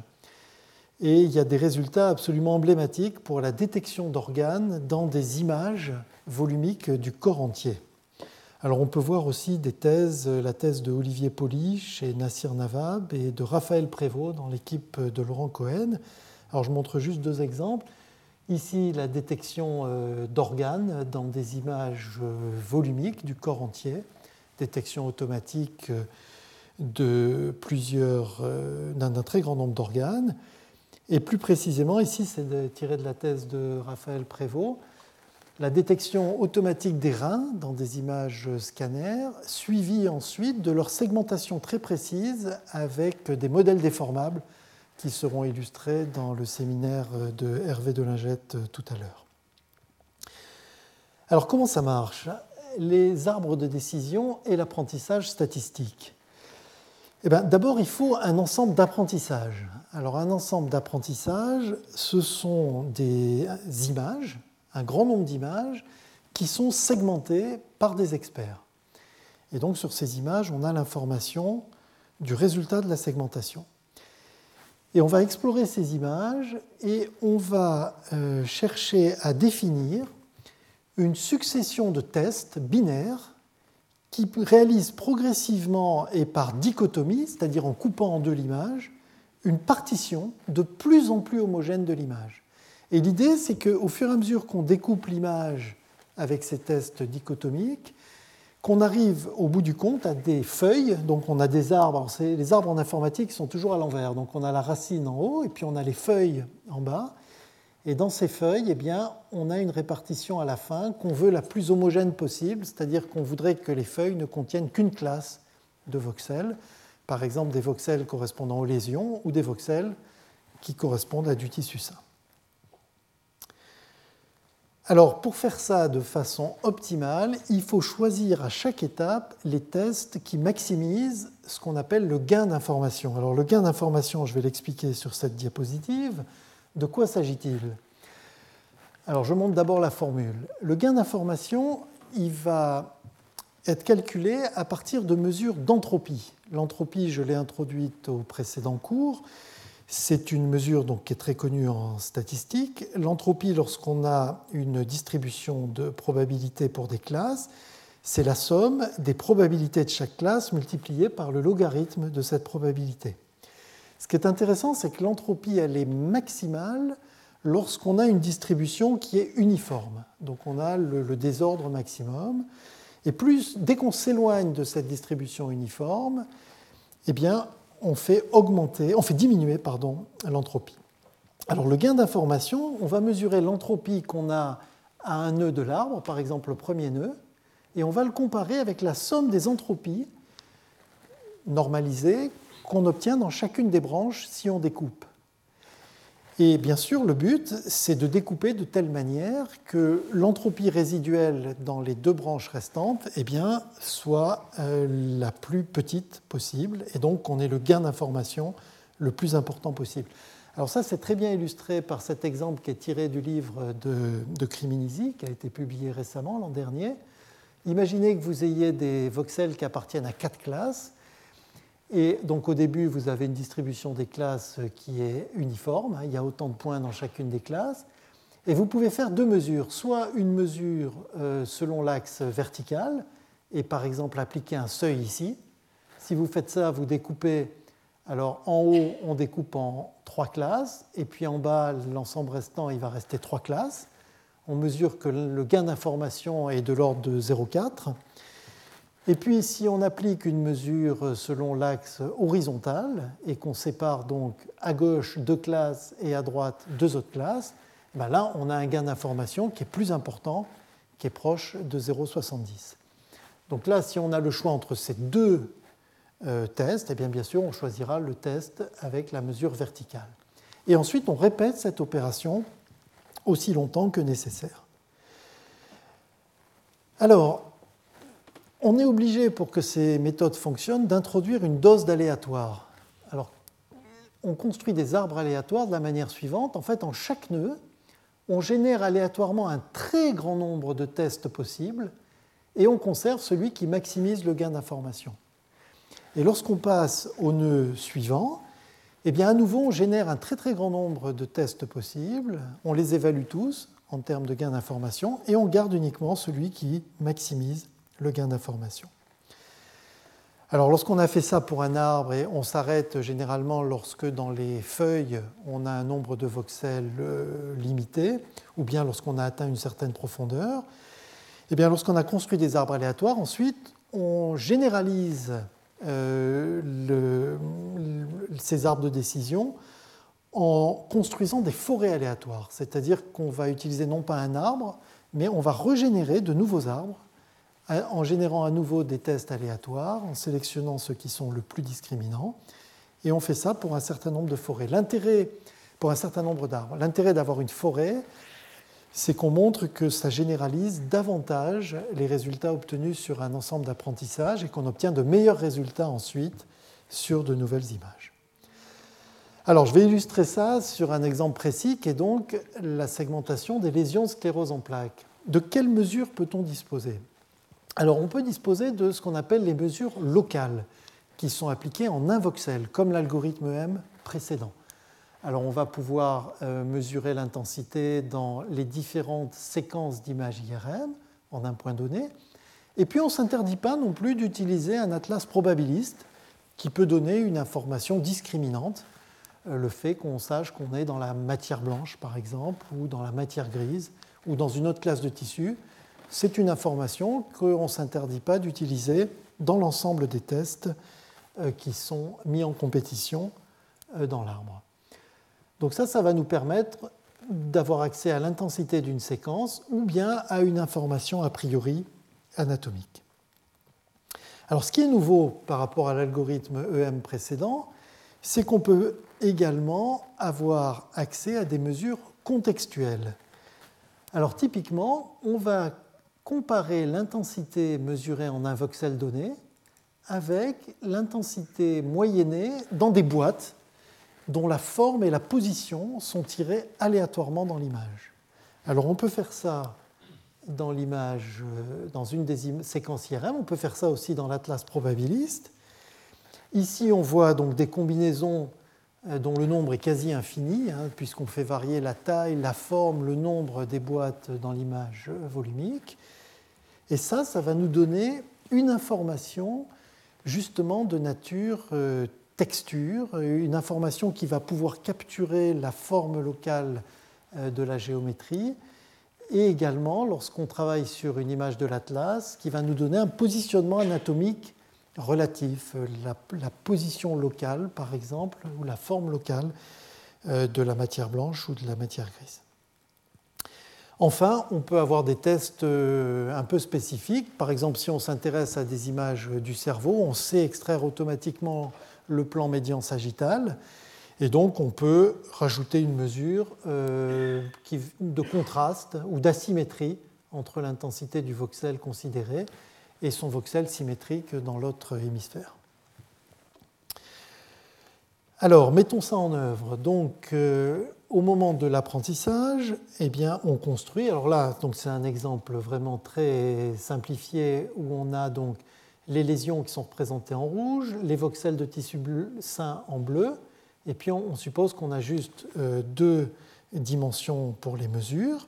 Et il y a des résultats absolument emblématiques pour la détection d'organes dans des images volumiques du corps entier. Alors on peut voir aussi des thèses, la thèse de Olivier Poli chez Nassir Nawab et de Raphaël Prévost dans l'équipe de Laurent Cohen. Alors je montre juste deux exemples. Ici, la détection euh, d'organes dans des images euh, volumiques du corps entier, détection automatique euh, de plusieurs, d'un très grand nombre d'organes. Et plus précisément, ici, c'est tiré de la thèse de Raphaël Prévost, la détection automatique des reins dans des images scanners, suivie ensuite de leur segmentation très précise avec des modèles déformables qui seront illustrés dans le séminaire de Hervé Delingette tout à l'heure. Alors comment ça marche? Les arbres de décision et l'apprentissage statistique. Eh ben, D'abord, il faut un ensemble d'apprentissages. Alors un ensemble d'apprentissages, ce sont des images, un grand nombre d'images, qui sont segmentées par des experts. Et donc sur ces images, on a l'information du résultat de la segmentation. Et on va explorer ces images et on va euh, chercher à définir une succession de tests binaires qui réalisent progressivement et par dichotomie, c'est-à-dire en coupant en deux l'image, une partition de plus en plus homogène de l'image. Et l'idée, c'est qu'au fur et à mesure qu'on découpe l'image avec ces tests dichotomiques, qu'on arrive au bout du compte à des feuilles, donc on a des arbres, les arbres en informatique sont toujours à l'envers, donc on a la racine en haut et puis on a les feuilles en bas, et dans ces feuilles, eh bien, on a une répartition à la fin qu'on veut la plus homogène possible, c'est-à-dire qu'on voudrait que les feuilles ne contiennent qu'une classe de voxels, par exemple des voxels correspondant aux lésions ou des voxels qui correspondent à du tissu sain. Alors, pour faire ça de façon optimale, il faut choisir à chaque étape les tests qui maximisent ce qu'on appelle le gain d'information. Alors, le gain d'information, je vais l'expliquer sur cette diapositive. De quoi s'agit-il? Alors, je montre d'abord la formule. Le gain d'information, il va être calculé à partir de mesures d'entropie. L'entropie, je l'ai introduite au précédent cours. C'est une mesure donc, qui est très connue en statistique. L'entropie, lorsqu'on a une distribution de probabilités pour des classes, c'est la somme des probabilités de chaque classe multipliée par le logarithme de cette probabilité. Ce qui est intéressant, c'est que l'entropie, elle est maximale lorsqu'on a une distribution qui est uniforme. Donc on a le, le désordre maximum. Et plus, dès qu'on s'éloigne de cette distribution uniforme, eh bien, on fait augmenter, on fait diminuer pardon, l'entropie. Alors le gain d'information, on va mesurer l'entropie qu'on a à un nœud de l'arbre, par exemple le premier nœud, et on va le comparer avec la somme des entropies normalisées qu'on obtient dans chacune des branches si on découpe. Et bien sûr, le but, c'est de découper de telle manière que l'entropie résiduelle dans les deux branches restantes eh soit euh, la plus petite possible, et donc qu'on ait le gain d'information le plus important possible. Alors ça, c'est très bien illustré par cet exemple qui est tiré du livre de, de Criminisi, qui a été publié récemment, l'an dernier. Imaginez que vous ayez des voxels qui appartiennent à quatre classes et donc au début, vous avez une distribution des classes qui est uniforme, il y a autant de points dans chacune des classes. Et vous pouvez faire deux mesures, soit une mesure euh, selon l'axe vertical, et par exemple appliquer un seuil ici. Si vous faites ça, vous découpez, alors en haut, on découpe en trois classes, et puis en bas, l'ensemble restant, il va rester trois classes. On mesure que le gain d'information est de l'ordre de 0,4. Et puis, si on applique une mesure selon l'axe horizontal et qu'on sépare donc à gauche deux classes et à droite deux autres classes, ben là, on a un gain d'information qui est plus important, qui est proche de 0,70. Donc là, si on a le choix entre ces deux euh, test, et eh bien, bien sûr, on choisira le test avec la mesure verticale. Et ensuite, on répète cette opération aussi longtemps que nécessaire. Alors, on est obligé, pour que ces méthodes fonctionnent, d'introduire une dose d'aléatoire. Alors, on construit des arbres aléatoires de la manière suivante. En fait, en chaque nœud, on génère aléatoirement un très grand nombre de tests possibles et on conserve celui qui maximise le gain d'information. Et lorsqu'on passe au nœud suivant, eh bien, à nouveau, on génère un très très grand nombre de tests possibles, on les évalue tous en termes de gain d'information et on garde uniquement celui qui maximise le gain d'information. Alors lorsqu'on a fait ça pour un arbre, et on s'arrête généralement lorsque dans les feuilles on a un nombre de voxels euh, limité, ou bien lorsqu'on a atteint une certaine profondeur, et eh bien lorsqu'on a construit des arbres aléatoires, ensuite on généralise euh, ces arbres de décision en construisant des forêts aléatoires, c'est-à-dire qu'on va utiliser non pas un arbre, mais on va régénérer de nouveaux arbres en générant à nouveau des tests aléatoires, en sélectionnant ceux qui sont le plus discriminants. Et on fait ça pour un certain nombre de forêts. L'intérêt, pour un certain nombre d'arbres, l'intérêt d'avoir une forêt, c'est qu'on montre que ça généralise davantage les résultats obtenus sur un ensemble d'apprentissages et qu'on obtient de meilleurs résultats ensuite sur de nouvelles images. Alors, je vais illustrer ça sur un exemple précis qui est donc la segmentation des lésions sclérose en plaques. De quelles mesures peut-on disposer? Alors on peut disposer de ce qu'on appelle les mesures locales, qui sont appliquées en un voxel, comme l'algorithme M précédent. Alors on va pouvoir euh, mesurer l'intensité dans les différentes séquences d'images IRM en un point donné. Et puis on ne s'interdit pas non plus d'utiliser un atlas probabiliste qui peut donner une information discriminante, euh, le fait qu'on sache qu'on est dans la matière blanche par exemple, ou dans la matière grise, ou dans une autre classe de tissu, c'est une information qu'on ne s'interdit pas d'utiliser dans l'ensemble des tests euh, qui sont mis en compétition euh, dans l'arbre. Donc ça, ça va nous permettre d'avoir accès à l'intensité d'une séquence ou bien à une information a priori anatomique. Alors ce qui est nouveau par rapport à l'algorithme EM précédent, c'est qu'on peut également avoir accès à des mesures contextuelles. Alors typiquement, on va comparer l'intensité mesurée en un voxel donné avec l'intensité moyennée dans des boîtes dont la forme et la position sont tirées aléatoirement dans l'image. Alors on peut faire ça dans l'image, euh, dans une des séquences IRM, on peut faire ça aussi dans l'atlas probabiliste. Ici, on voit donc des combinaisons euh, dont le nombre est quasi infini, hein, puisqu'on fait varier la taille, la forme, le nombre des boîtes dans l'image euh, volumique. Et ça, ça va nous donner une information justement de nature euh, texture, une information qui va pouvoir capturer la forme locale euh, de la géométrie, et également, lorsqu'on travaille sur une image de l'atlas, qui va nous donner un positionnement anatomique relatif, euh, la, la, position locale, par exemple, ou la forme locale de la matière blanche ou de la matière grise. Enfin, on peut avoir des tests euh, un peu spécifiques. Par exemple, si on s'intéresse à des images du cerveau, on sait extraire automatiquement le plan médian sagittal. Et donc, on peut rajouter une mesure euh, de contraste ou d'asymétrie entre l'intensité du voxel considéré et son voxel symétrique dans l'autre hémisphère. Alors, mettons ça en œuvre. Euh, au moment de l'apprentissage, eh bien, on construit. Alors là, donc c'est un exemple vraiment très simplifié où on a donc les lésions qui sont représentées en rouge, les voxels de tissu sain en bleu, et puis on, suppose qu'on a juste euh, deux dimensions pour les mesures.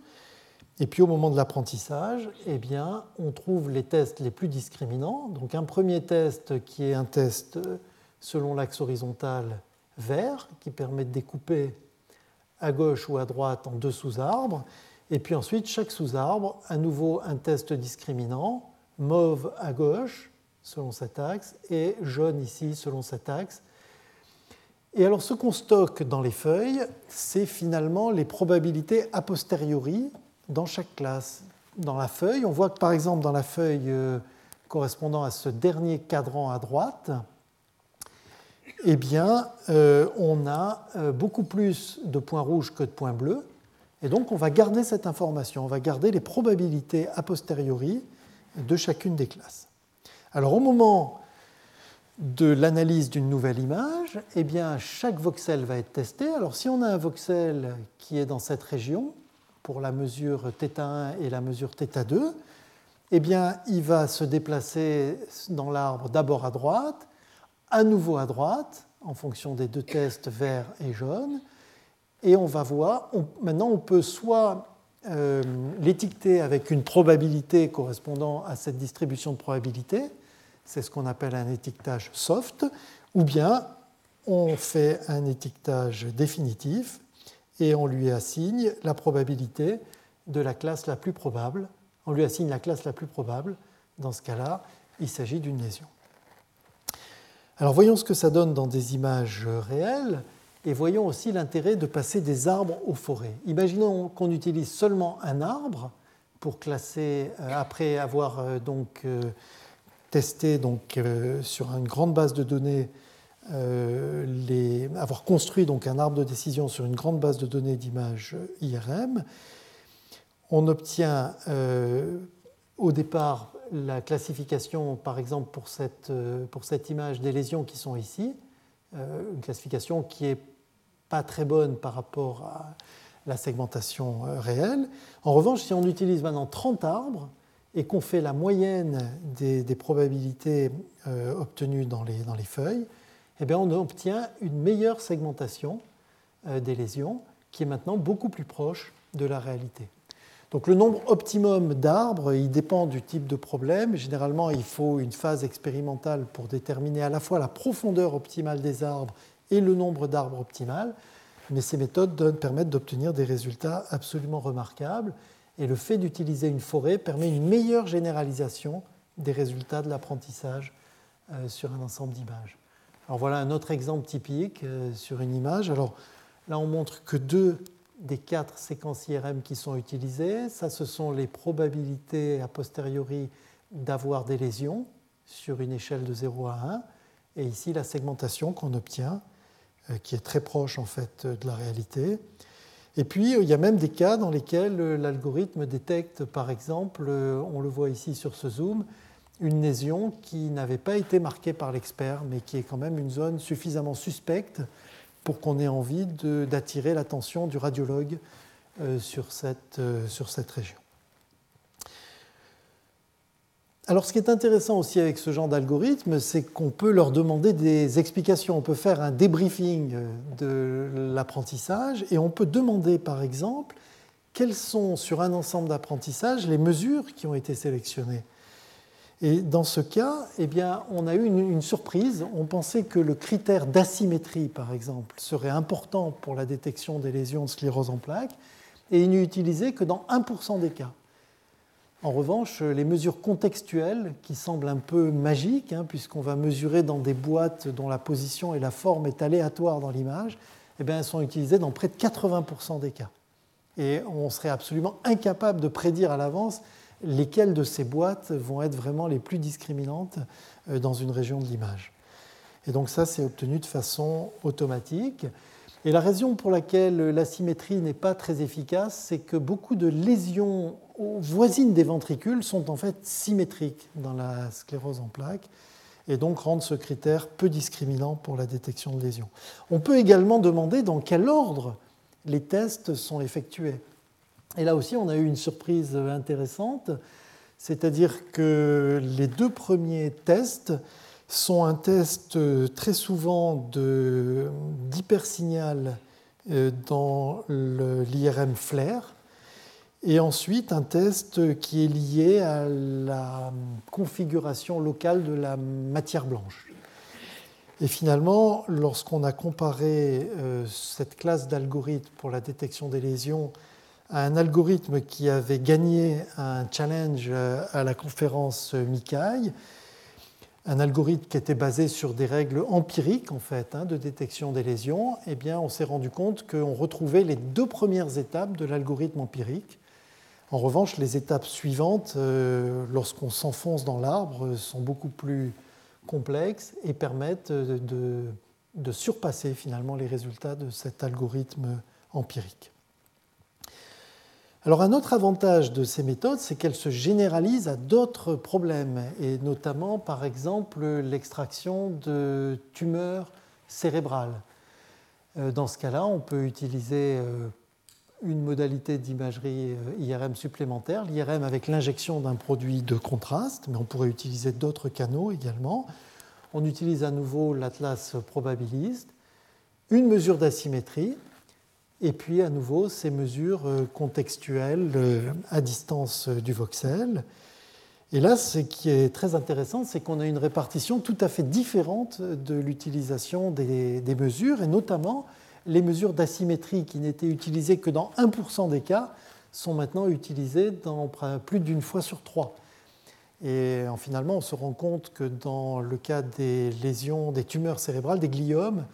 Et puis au moment de l'apprentissage, eh bien, on trouve les tests les plus discriminants. Donc un premier test qui est un test selon l'axe horizontal vert, qui permet de découper à gauche ou à droite en deux sous-arbres. Et puis ensuite, chaque sous-arbre, à nouveau un test discriminant, mauve à gauche selon cet axe et jaune ici selon cet axe. Et alors ce qu'on stocke dans les feuilles, c'est finalement les probabilités a posteriori dans chaque classe. Dans la feuille, on voit que par exemple dans la feuille euh, correspondant à ce dernier cadran à droite, eh bien, euh, on a euh, beaucoup plus de points rouges que de points bleus. Et donc, on va garder cette information, on va garder les probabilités a posteriori de chacune des classes. Alors, au moment de l'analyse d'une nouvelle image, eh bien, chaque voxel va être testé. Alors, si on a un voxel qui est dans cette région, pour la mesure θ1 et la mesure θ2, eh bien, il va se déplacer dans l'arbre d'abord à droite, à nouveau à droite, en fonction des deux tests vert et jaune. Et on va voir, maintenant on peut soit euh, l'étiqueter avec une probabilité correspondant à cette distribution de probabilité, c'est ce qu'on appelle un étiquetage soft, ou bien on fait un étiquetage définitif et on lui assigne la probabilité de la classe la plus probable. On lui assigne la classe la plus probable. Dans ce cas-là, il s'agit d'une lésion. Alors voyons ce que ça donne dans des images réelles et voyons aussi l'intérêt de passer des arbres aux forêts. Imaginons qu'on utilise seulement un arbre pour classer, euh, après avoir euh, donc euh, testé donc, sur une grande base de données, avoir construit donc un arbre de décision sur une grande base de données d'images IRM. On obtient au départ la classification, par exemple, pour cette, euh, pour cette image des lésions qui sont ici, euh, une classification qui n'est pas très bonne par rapport à la segmentation euh, réelle. En revanche, si on utilise maintenant 30 arbres et qu'on fait la moyenne des, probabilités obtenues dans les, dans les feuilles, eh bien on obtient une meilleure segmentation des lésions qui est maintenant beaucoup plus proche de la réalité. Donc le nombre optimum d'arbres, il dépend du type de problème. Généralement, il faut une phase expérimentale pour déterminer à la fois la profondeur optimale des arbres et le nombre d'arbres optimal. Mais ces méthodes permettent d'obtenir des résultats absolument remarquables. Et le fait d'utiliser une forêt permet une meilleure généralisation des résultats de l'apprentissage euh, sur un ensemble d'images. Alors voilà un autre exemple typique euh, sur une image. Alors là, on montre que deux des quatre séquences IRM qui sont utilisées. Ça, ce sont les probabilités a posteriori d'avoir des lésions sur une échelle de 0 à 1. Et ici, la segmentation qu'on obtient, euh, qui est très proche en fait de la réalité. Et puis, il y a même des cas dans lesquels l'algorithme détecte, par exemple, euh, on le voit ici sur ce zoom, une lésion qui n'avait pas été marquée par l'expert, mais qui est quand même une zone suffisamment suspecte pour qu'on ait envie d'attirer l'attention du radiologue euh, sur cette, euh, sur cette région. Alors ce qui est intéressant aussi avec ce genre d'algorithme, c'est qu'on peut leur demander des explications. On peut faire un débriefing de l'apprentissage et on peut demander par exemple quelles sont sur un ensemble d'apprentissage les mesures qui ont été sélectionnées. Et dans ce cas, eh on a eu une, surprise. On pensait que le critère d'asymétrie, par exemple, serait important pour la détection des lésions de sclérose en plaques, et il n'est utilisé que dans 1% des cas. En revanche, les mesures contextuelles, qui semblent un peu magiques, hein, puisqu'on va mesurer dans des boîtes dont la position et la forme est aléatoire dans l'image, eh bien, sont utilisées dans près de 80% des cas. Et on serait absolument incapable de prédire à l'avance lesquelles de ces boîtes vont être vraiment les plus discriminantes euh, dans une région de l'image. Et donc ça, c'est obtenu de façon automatique. Et la raison pour laquelle la symétrie n'est pas très efficace, c'est que beaucoup de lésions voisines des ventricules sont en fait symétriques dans la sclérose en plaques et donc rendent ce critère peu discriminant pour la détection de lésions. On peut également demander dans quel ordre les tests sont effectués. Et là aussi, on a eu une surprise intéressante, c'est-à-dire que les deux premiers tests sont un test très souvent d'hypersignal euh, dans l'IRM FLAIR, et ensuite un test qui est lié à la configuration locale de la matière blanche. Et finalement, lorsqu'on a comparé euh, cette classe d'algorithmes pour la détection des lésions un algorithme qui avait gagné un challenge à la conférence MICAI, un algorithme qui était basé sur des règles empiriques en fait hein, de détection des lésions, eh bien, on s'est rendu compte qu'on retrouvait les deux premières étapes de l'algorithme empirique. En revanche, les étapes suivantes, euh, lorsqu'on s'enfonce dans l'arbre, sont beaucoup plus complexes et permettent de surpasser finalement les résultats de cet algorithme empirique. Alors un autre avantage de ces méthodes, c'est qu'elles se généralisent à d'autres problèmes, et notamment par exemple l'extraction de tumeurs cérébrales. Euh, dans ce cas-là, on peut utiliser euh, une modalité d'imagerie euh, IRM supplémentaire, l'IRM avec l'injection d'un produit de contraste, mais on pourrait utiliser d'autres canaux également. On utilise à nouveau l'atlas probabiliste, une mesure d'asymétrie, et puis à nouveau ces mesures contextuelles à distance du voxel. Et là, ce qui est très intéressant, c'est qu'on a une répartition tout à fait différente de l'utilisation des, mesures, et notamment les mesures d'asymétrie qui n'étaient utilisées que dans 1% des cas sont maintenant utilisées dans plus d'une fois sur trois. Et finalement, on se rend compte que dans le cas des lésions, des tumeurs cérébrales, des gliomes,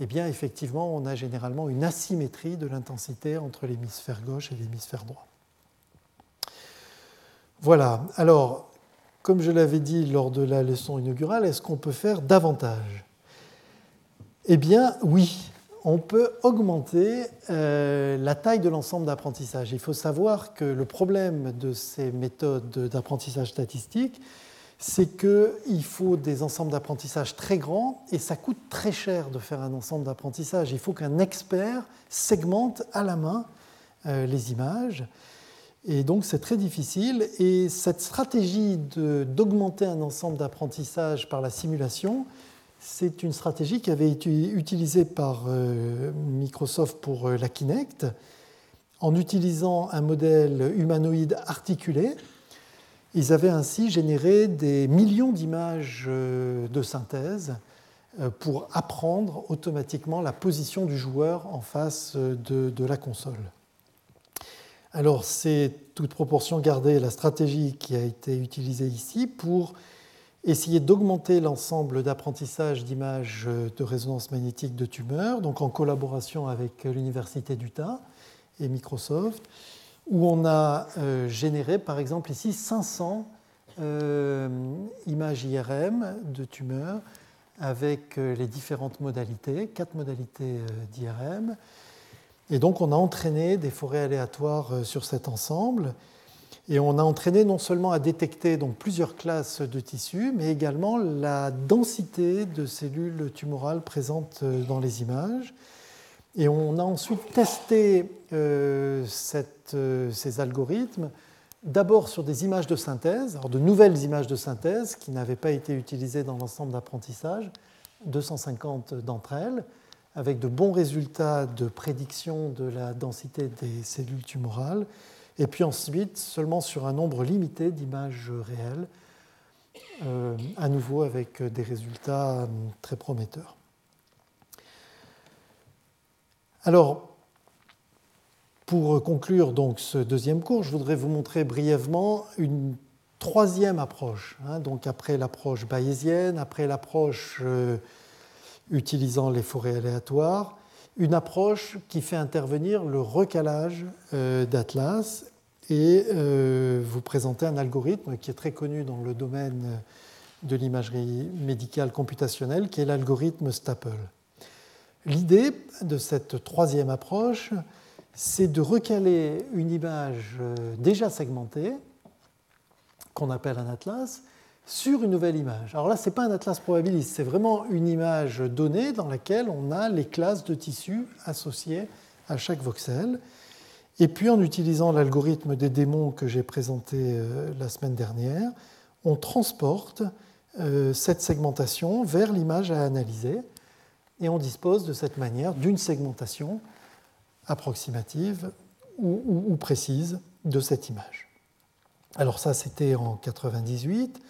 eh bien, effectivement, on a généralement une asymétrie de l'intensité entre l'hémisphère gauche et l'hémisphère droit. Voilà. Alors, comme je l'avais dit lors de la leçon inaugurale, est-ce qu'on peut faire davantage? Eh bien, oui. On peut augmenter euh, la taille de l'ensemble d'apprentissage. Il faut savoir que le problème de ces méthodes d'apprentissage statistique, c'est qu'il faut des ensembles d'apprentissage très grands et ça coûte très cher de faire un ensemble d'apprentissage. Il faut qu'un expert segmente à la main euh, les images. Et donc c'est très difficile. Et cette stratégie d'augmenter un ensemble d'apprentissage par la simulation, c'est une stratégie qui avait été utilisée par euh, Microsoft pour euh, la Kinect en utilisant un modèle humanoïde articulé. Ils avaient ainsi généré des millions d'images euh, de synthèse pour apprendre automatiquement la position du joueur en face de, de la console. Alors c'est toute proportion gardée la stratégie qui a été utilisée ici pour essayer d'augmenter l'ensemble d'apprentissage d'images de résonance magnétique de tumeurs, donc en collaboration avec l'Université d'Utah et Microsoft, où on a euh, généré par exemple ici 500 euh, images IRM de tumeurs avec euh, les différentes modalités, quatre modalités d'IRM. Et donc on a entraîné des forêts aléatoires sur cet ensemble. Et on a entraîné non seulement à détecter donc, plusieurs classes de tissus, mais également la densité de cellules tumorales présentes dans les images. Et on a ensuite testé euh, ces algorithmes d'abord sur des images de synthèse, alors de nouvelles images de synthèse qui n'avaient pas été utilisées dans l'ensemble d'apprentissage, 250 d'entre elles, avec de bons résultats de prédiction de la densité des cellules tumorales, et puis ensuite seulement sur un nombre limité d'images réelles, euh, à nouveau avec des résultats euh, très prometteurs. Alors, pour conclure donc ce deuxième cours, je voudrais vous montrer brièvement une troisième approche. Hein, donc après l'approche bayésienne, après l'approche euh, utilisant les forêts aléatoires, une approche qui fait intervenir le recalage euh, d'Atlas et euh, vous présenter un algorithme qui est très connu dans le domaine de l'imagerie médicale computationnelle, qui est l'algorithme Staple. L'idée de cette troisième approche, c'est de recaler une image euh, déjà segmentée, qu'on appelle un atlas, sur une nouvelle image. Alors là, ce n'est pas un atlas probabiliste, c'est vraiment une image donnée dans laquelle on a les classes de tissus associées à chaque voxel. Et puis en utilisant l'algorithme des démons que j'ai présenté euh, la semaine dernière, on transporte euh, cette segmentation vers l'image à analyser et on dispose de cette manière d'une segmentation approximative ou, précise de cette image. Alors ça, c'était en 98.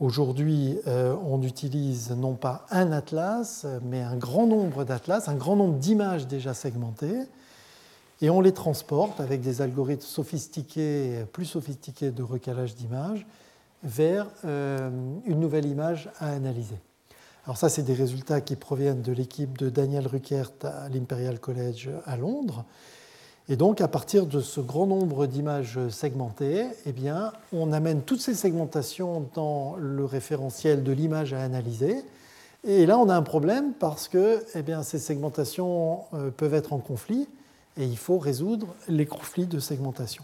Aujourd'hui, euh, on utilise non pas un atlas, mais un grand nombre d'atlas, un grand nombre d'images déjà segmentées, et on les transporte avec des algorithmes sophistiqués, plus sophistiqués de recalage d'images, vers euh, une nouvelle image à analyser. Alors ça, c'est des résultats qui proviennent de l'équipe de Daniel Ruckert à l'Imperial College à Londres. Et donc, à partir de ce grand nombre d'images segmentées, eh on amène toutes ces segmentations dans le référentiel de l'image à analyser. Et là, on a un problème parce que eh ces segmentations peuvent être en conflit et il faut résoudre les conflits de segmentation.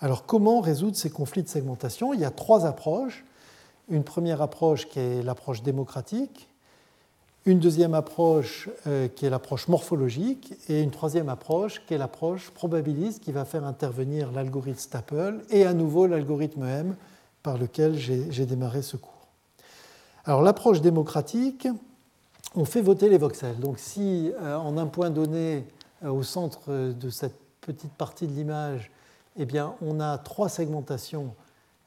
Alors comment résoudre ces conflits de segmentation? Il y a trois approches. Une première approche qui est l'approche démocratique, une deuxième approche euh, qui est l'approche morphologique et une troisième approche qui est l'approche probabiliste qui va faire intervenir l'algorithme Staple et à nouveau l'algorithme M par lequel j'ai démarré ce cours. Alors l'approche démocratique, on fait voter les voxels. Donc si euh, en un point donné euh, au centre de cette petite partie de l'image, eh on a trois segmentations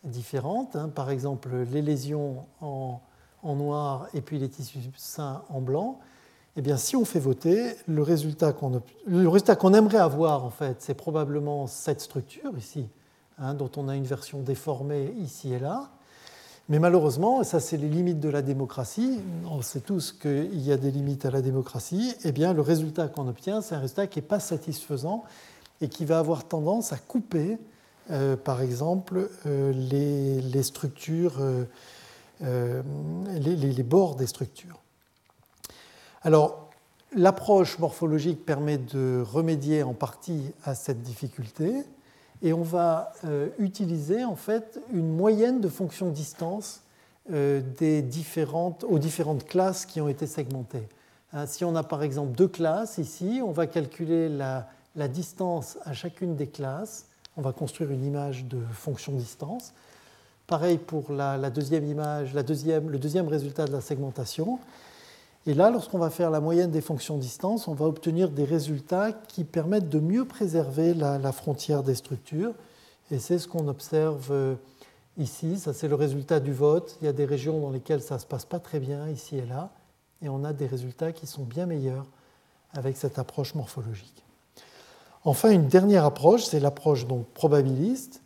différentes. Hein. Par exemple, les lésions en, noir et puis les tissus sains en blanc. Eh bien, si on fait voter, le résultat qu'on aimerait avoir, en fait, c'est probablement cette structure ici, hein, dont on a une version déformée ici et là. Mais malheureusement, ça c'est les limites de la démocratie, on sait tous qu'il y a des limites à la démocratie, eh bien, le résultat qu'on obtient, c'est un résultat qui n'est pas satisfaisant et qui va avoir tendance à couper, euh, par exemple, euh, les, structures, euh, les, bords des structures. Alors, l'approche morphologique permet de remédier en partie à cette difficulté et on va utiliser en fait une moyenne de fonctions distance aux différentes classes qui ont été segmentées. Hein, si on a par exemple deux classes ici, on va calculer la distance à chacune des classes. On va construire une image de fonction distance. Pareil pour la, deuxième image, le deuxième résultat de la segmentation. Et là, lorsqu'on va faire la moyenne des fonctions distance, on va obtenir des résultats qui permettent de mieux préserver la, frontière des structures. Et c'est ce qu'on observe euh, ici. Ça, c'est le résultat du vote. Il y a des régions dans lesquelles ça ne se passe pas très bien, ici et là. Et on a des résultats qui sont bien meilleurs avec cette approche morphologique. Enfin, une dernière approche, c'est l'approche donc probabiliste.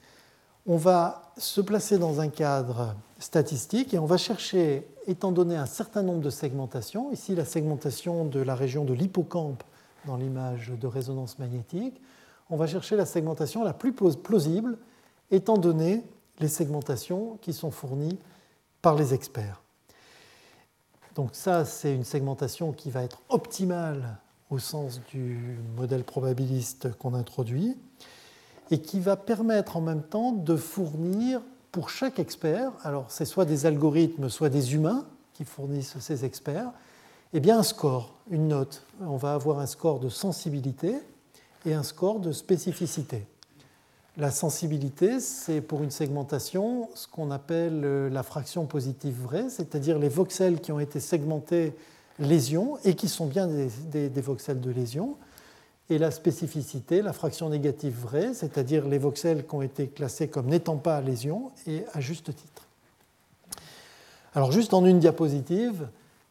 On va se placer dans un cadre statistique et on va chercher, étant donné un certain nombre de segmentations, ici la segmentation de la région de l'hippocampe dans l'image de résonance magnétique, on va chercher la segmentation la plus plausible, étant donné les segmentations qui sont fournies par les experts. Donc ça, c'est une segmentation qui va être optimale au sens du modèle probabiliste qu'on introduit, et qui va permettre en même temps de fournir pour chaque expert, alors c'est soit des algorithmes, soit des humains qui fournissent ces experts, eh bien un score, une note. On va avoir un score de sensibilité et un score de spécificité. La sensibilité, c'est pour une segmentation ce qu'on appelle la fraction positive vraie, c'est-à-dire les voxels qui ont été segmentés lésions et qui sont bien des, voxels de lésions. Et la spécificité, la fraction négative vraie, c'est-à-dire les voxels qui ont été classés comme n'étant pas lésions et à juste titre. Alors juste en une diapositive,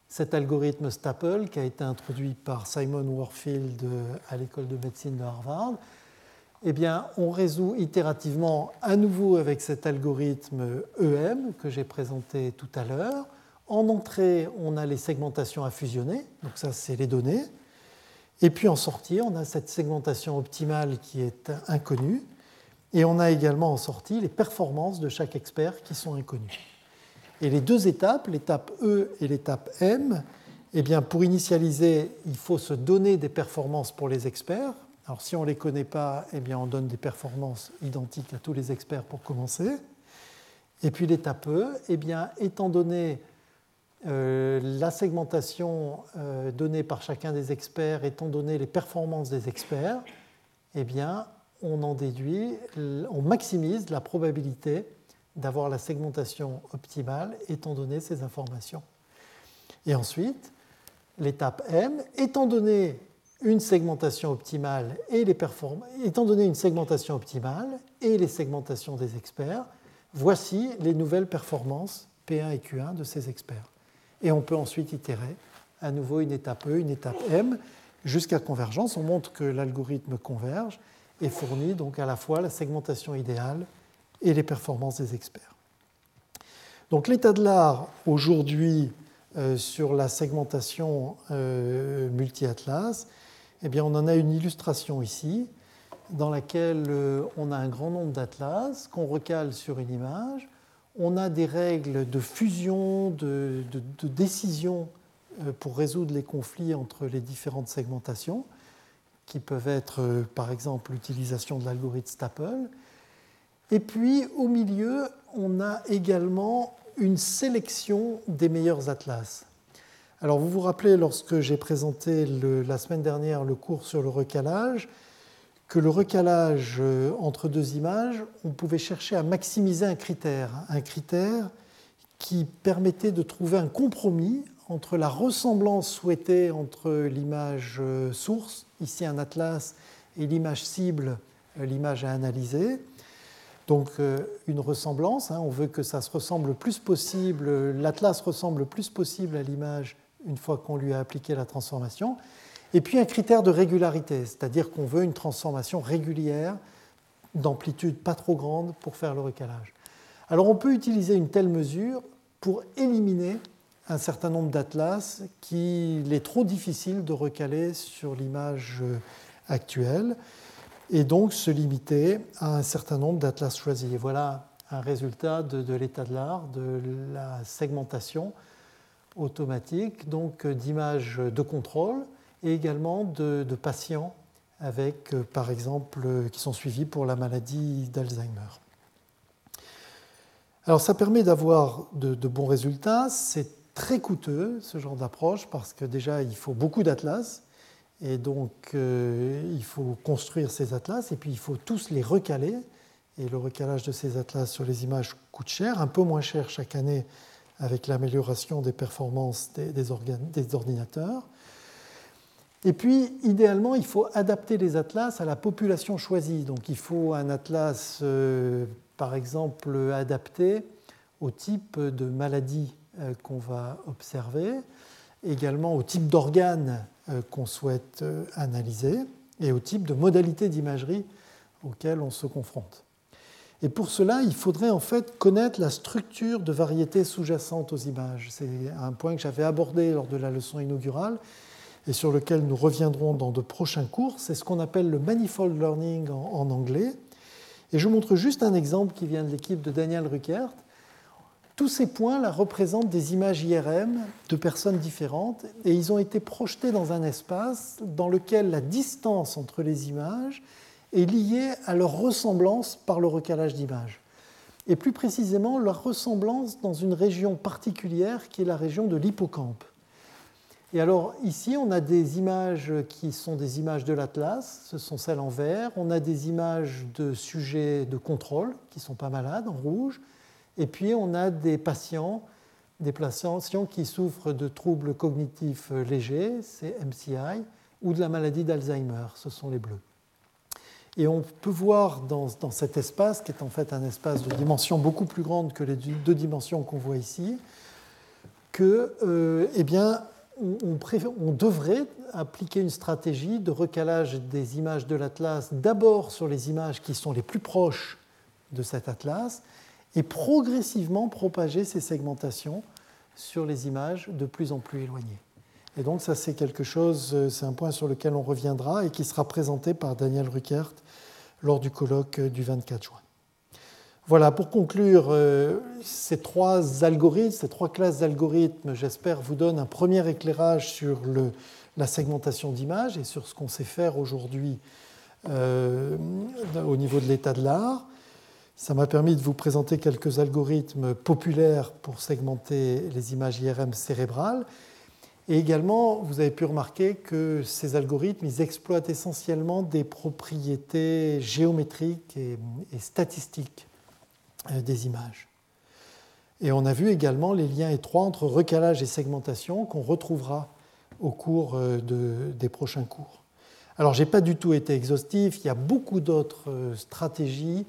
cet algorithme Staple qui a été introduit par Simon Warfield à l'école de médecine de Harvard, eh bien, on résout itérativement à nouveau avec cet algorithme EM que j'ai présenté tout à l'heure. En entrée, on a les segmentations à fusionner, donc ça c'est les données. Et puis en sortie, on a cette segmentation optimale qui est inconnue. Et on a également en sortie les performances de chaque expert qui sont inconnues. Et les deux étapes, l'étape E et l'étape M, eh bien, pour initialiser, il faut se donner des performances pour les experts. Alors si on ne les connaît pas, eh bien, on donne des performances identiques à tous les experts pour commencer. Et puis l'étape E, eh bien, étant donné euh, la segmentation euh, donnée par chacun des experts étant donné les performances des experts, eh bien, on en déduit, on maximise la probabilité d'avoir la segmentation optimale étant donné ces informations. Et ensuite, l'étape M, étant donné une segmentation optimale et les étant donné une segmentation optimale et les segmentations des experts, voici les nouvelles performances P1 et Q1 de ces experts. Et on peut ensuite itérer à nouveau une étape E, une étape M, jusqu'à convergence. On montre que l'algorithme converge et fournit donc à la fois la segmentation idéale et les performances des experts. Donc l'état de l'art aujourd'hui euh, sur la segmentation euh, multi-atlas, eh bien, on en a une illustration ici dans laquelle euh, on a un grand nombre d'atlas qu'on recale sur une image on a des règles de fusion, de, décision euh, pour résoudre les conflits entre les différentes segmentations, qui peuvent être euh, par exemple l'utilisation de l'algorithme Staple. Et puis au milieu, on a également une sélection des meilleurs atlas. Alors vous vous rappelez, lorsque j'ai présenté la semaine dernière le cours sur le recalage, que le recalage euh, entre deux images, on pouvait chercher à maximiser un critère, un critère qui permettait de trouver un compromis entre la ressemblance souhaitée entre l'image euh, source, ici un atlas, et l'image cible, euh, l'image à analyser. Donc une ressemblance, hein, on veut que ça se ressemble le plus possible, l'atlas ressemble le plus possible à l'image une fois qu'on lui a appliqué la transformation. Et puis un critère de régularité, c'est-à-dire qu'on veut une transformation régulière d'amplitude pas trop grande pour faire le recalage. Alors on peut utiliser une telle mesure pour éliminer un certain nombre d'atlas qu'il est trop difficile de recaler sur l'image actuelle et donc se limiter à un certain nombre d'atlas choisis. Et voilà un résultat de, l'état de l'art, de la segmentation automatique, donc d'images de contrôle et également de, patients avec, euh, par exemple, euh, qui sont suivis pour la maladie d'Alzheimer. Alors ça permet d'avoir de, bons résultats. C'est très coûteux ce genre d'approche parce que déjà il faut beaucoup d'atlas et donc euh, il faut construire ces atlas et puis il faut tous les recaler. Et le recalage de ces atlas sur les images coûte cher, un peu moins cher chaque année avec l'amélioration des performances des, des ordinateurs. Et puis, idéalement, il faut adapter les atlas à la population choisie. Donc, il faut un atlas, euh, par exemple, adapté au type de maladie euh, qu'on va observer, également au type d'organes euh, qu'on souhaite analyser et au type de modalité d'imagerie auquel on se confronte. Et pour cela, il faudrait en fait connaître la structure de variétés sous-jacentes aux images. C'est un point que j'avais abordé lors de la leçon inaugurale et sur lequel nous reviendrons dans de prochains cours, c'est ce qu'on appelle le manifold learning en, anglais. Et je montre juste un exemple qui vient de l'équipe de Daniel Ruckert. Tous ces points là représentent des images IRM de personnes différentes et ils ont été projetés dans un espace dans lequel la distance entre les images est liée à leur ressemblance par le recalage d'images. Et plus précisément, leur ressemblance dans une région particulière qui est la région de l'hippocampe. Et alors ici, on a des images qui sont des images de l'Atlas, ce sont celles en vert. On a des images de sujets de contrôle qui ne sont pas malades en rouge. Et puis on a des patients, des patients qui souffrent de troubles cognitifs légers, c'est MCI, ou de la maladie d'Alzheimer, ce sont les bleus. Et on peut voir dans, dans, cet espace, qui est en fait un espace de dimension beaucoup plus grande que les deux dimensions qu'on voit ici, que euh, eh bien, on, devrait appliquer une stratégie de recalage des images de l'atlas d'abord sur les images qui sont les plus proches de cet atlas et progressivement propager ces segmentations sur les images de plus en plus éloignées. Et donc ça c'est quelque chose, c'est un point sur lequel on reviendra et qui sera présenté par Daniel Ruckert lors du colloque du 24 juin. Voilà, pour conclure, euh, ces trois algorithmes, ces trois classes d'algorithmes, j'espère, vous donnent un premier éclairage sur la segmentation d'images et sur ce qu'on sait faire aujourd'hui euh, au niveau de l'état de l'art. Ça m'a permis de vous présenter quelques algorithmes populaires pour segmenter les images IRM cérébrales. Et également, vous avez pu remarquer que ces algorithmes, ils exploitent essentiellement des propriétés géométriques et statistiques des images. Et on a vu également les liens étroits entre recalage et segmentation qu'on retrouvera au cours euh, des prochains cours. Alors, je n'ai pas du tout été exhaustif, il y a beaucoup d'autres euh, stratégies.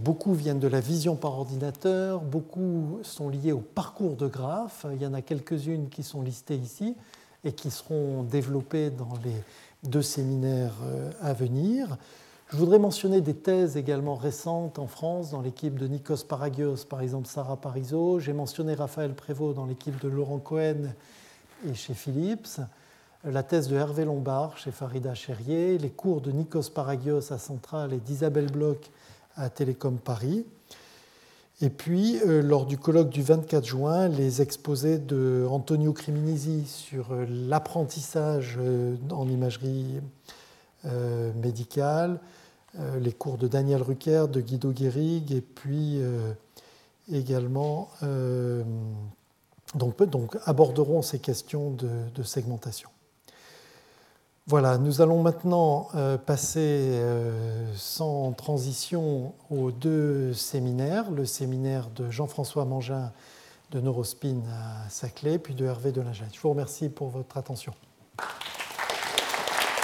Beaucoup viennent de la vision par ordinateur, beaucoup sont liées au parcours de graphes. Il y en a quelques-unes qui sont listées ici et qui seront développées dans les deux séminaires à venir. Je voudrais mentionner des thèses également récentes en France, dans l'équipe de Nikos Paragios, par exemple Sarah Parizeau. J'ai mentionné Raphaël Prévost dans l'équipe de Laurent Cohen et chez Philips. La thèse de Hervé Lombard chez Farida Cherrier. Les cours de Nikos Paragios à Centrale et d'Isabelle Bloch à Télécom Paris. Et puis, euh, lors du colloque du 24 juin, les exposés de Antonio Criminisi sur euh, l'apprentissage euh, en imagerie médicale, les cours de Daniel Rucker, de Guido Guérig, et puis également donc, donc, aborderont ces questions de segmentation. Voilà, nous allons maintenant euh, passer euh, sans transition aux deux séminaires, le séminaire de Jean-François Mangin de Neurospin à Saclay, puis de Hervé Delingette. Je vous remercie pour votre attention.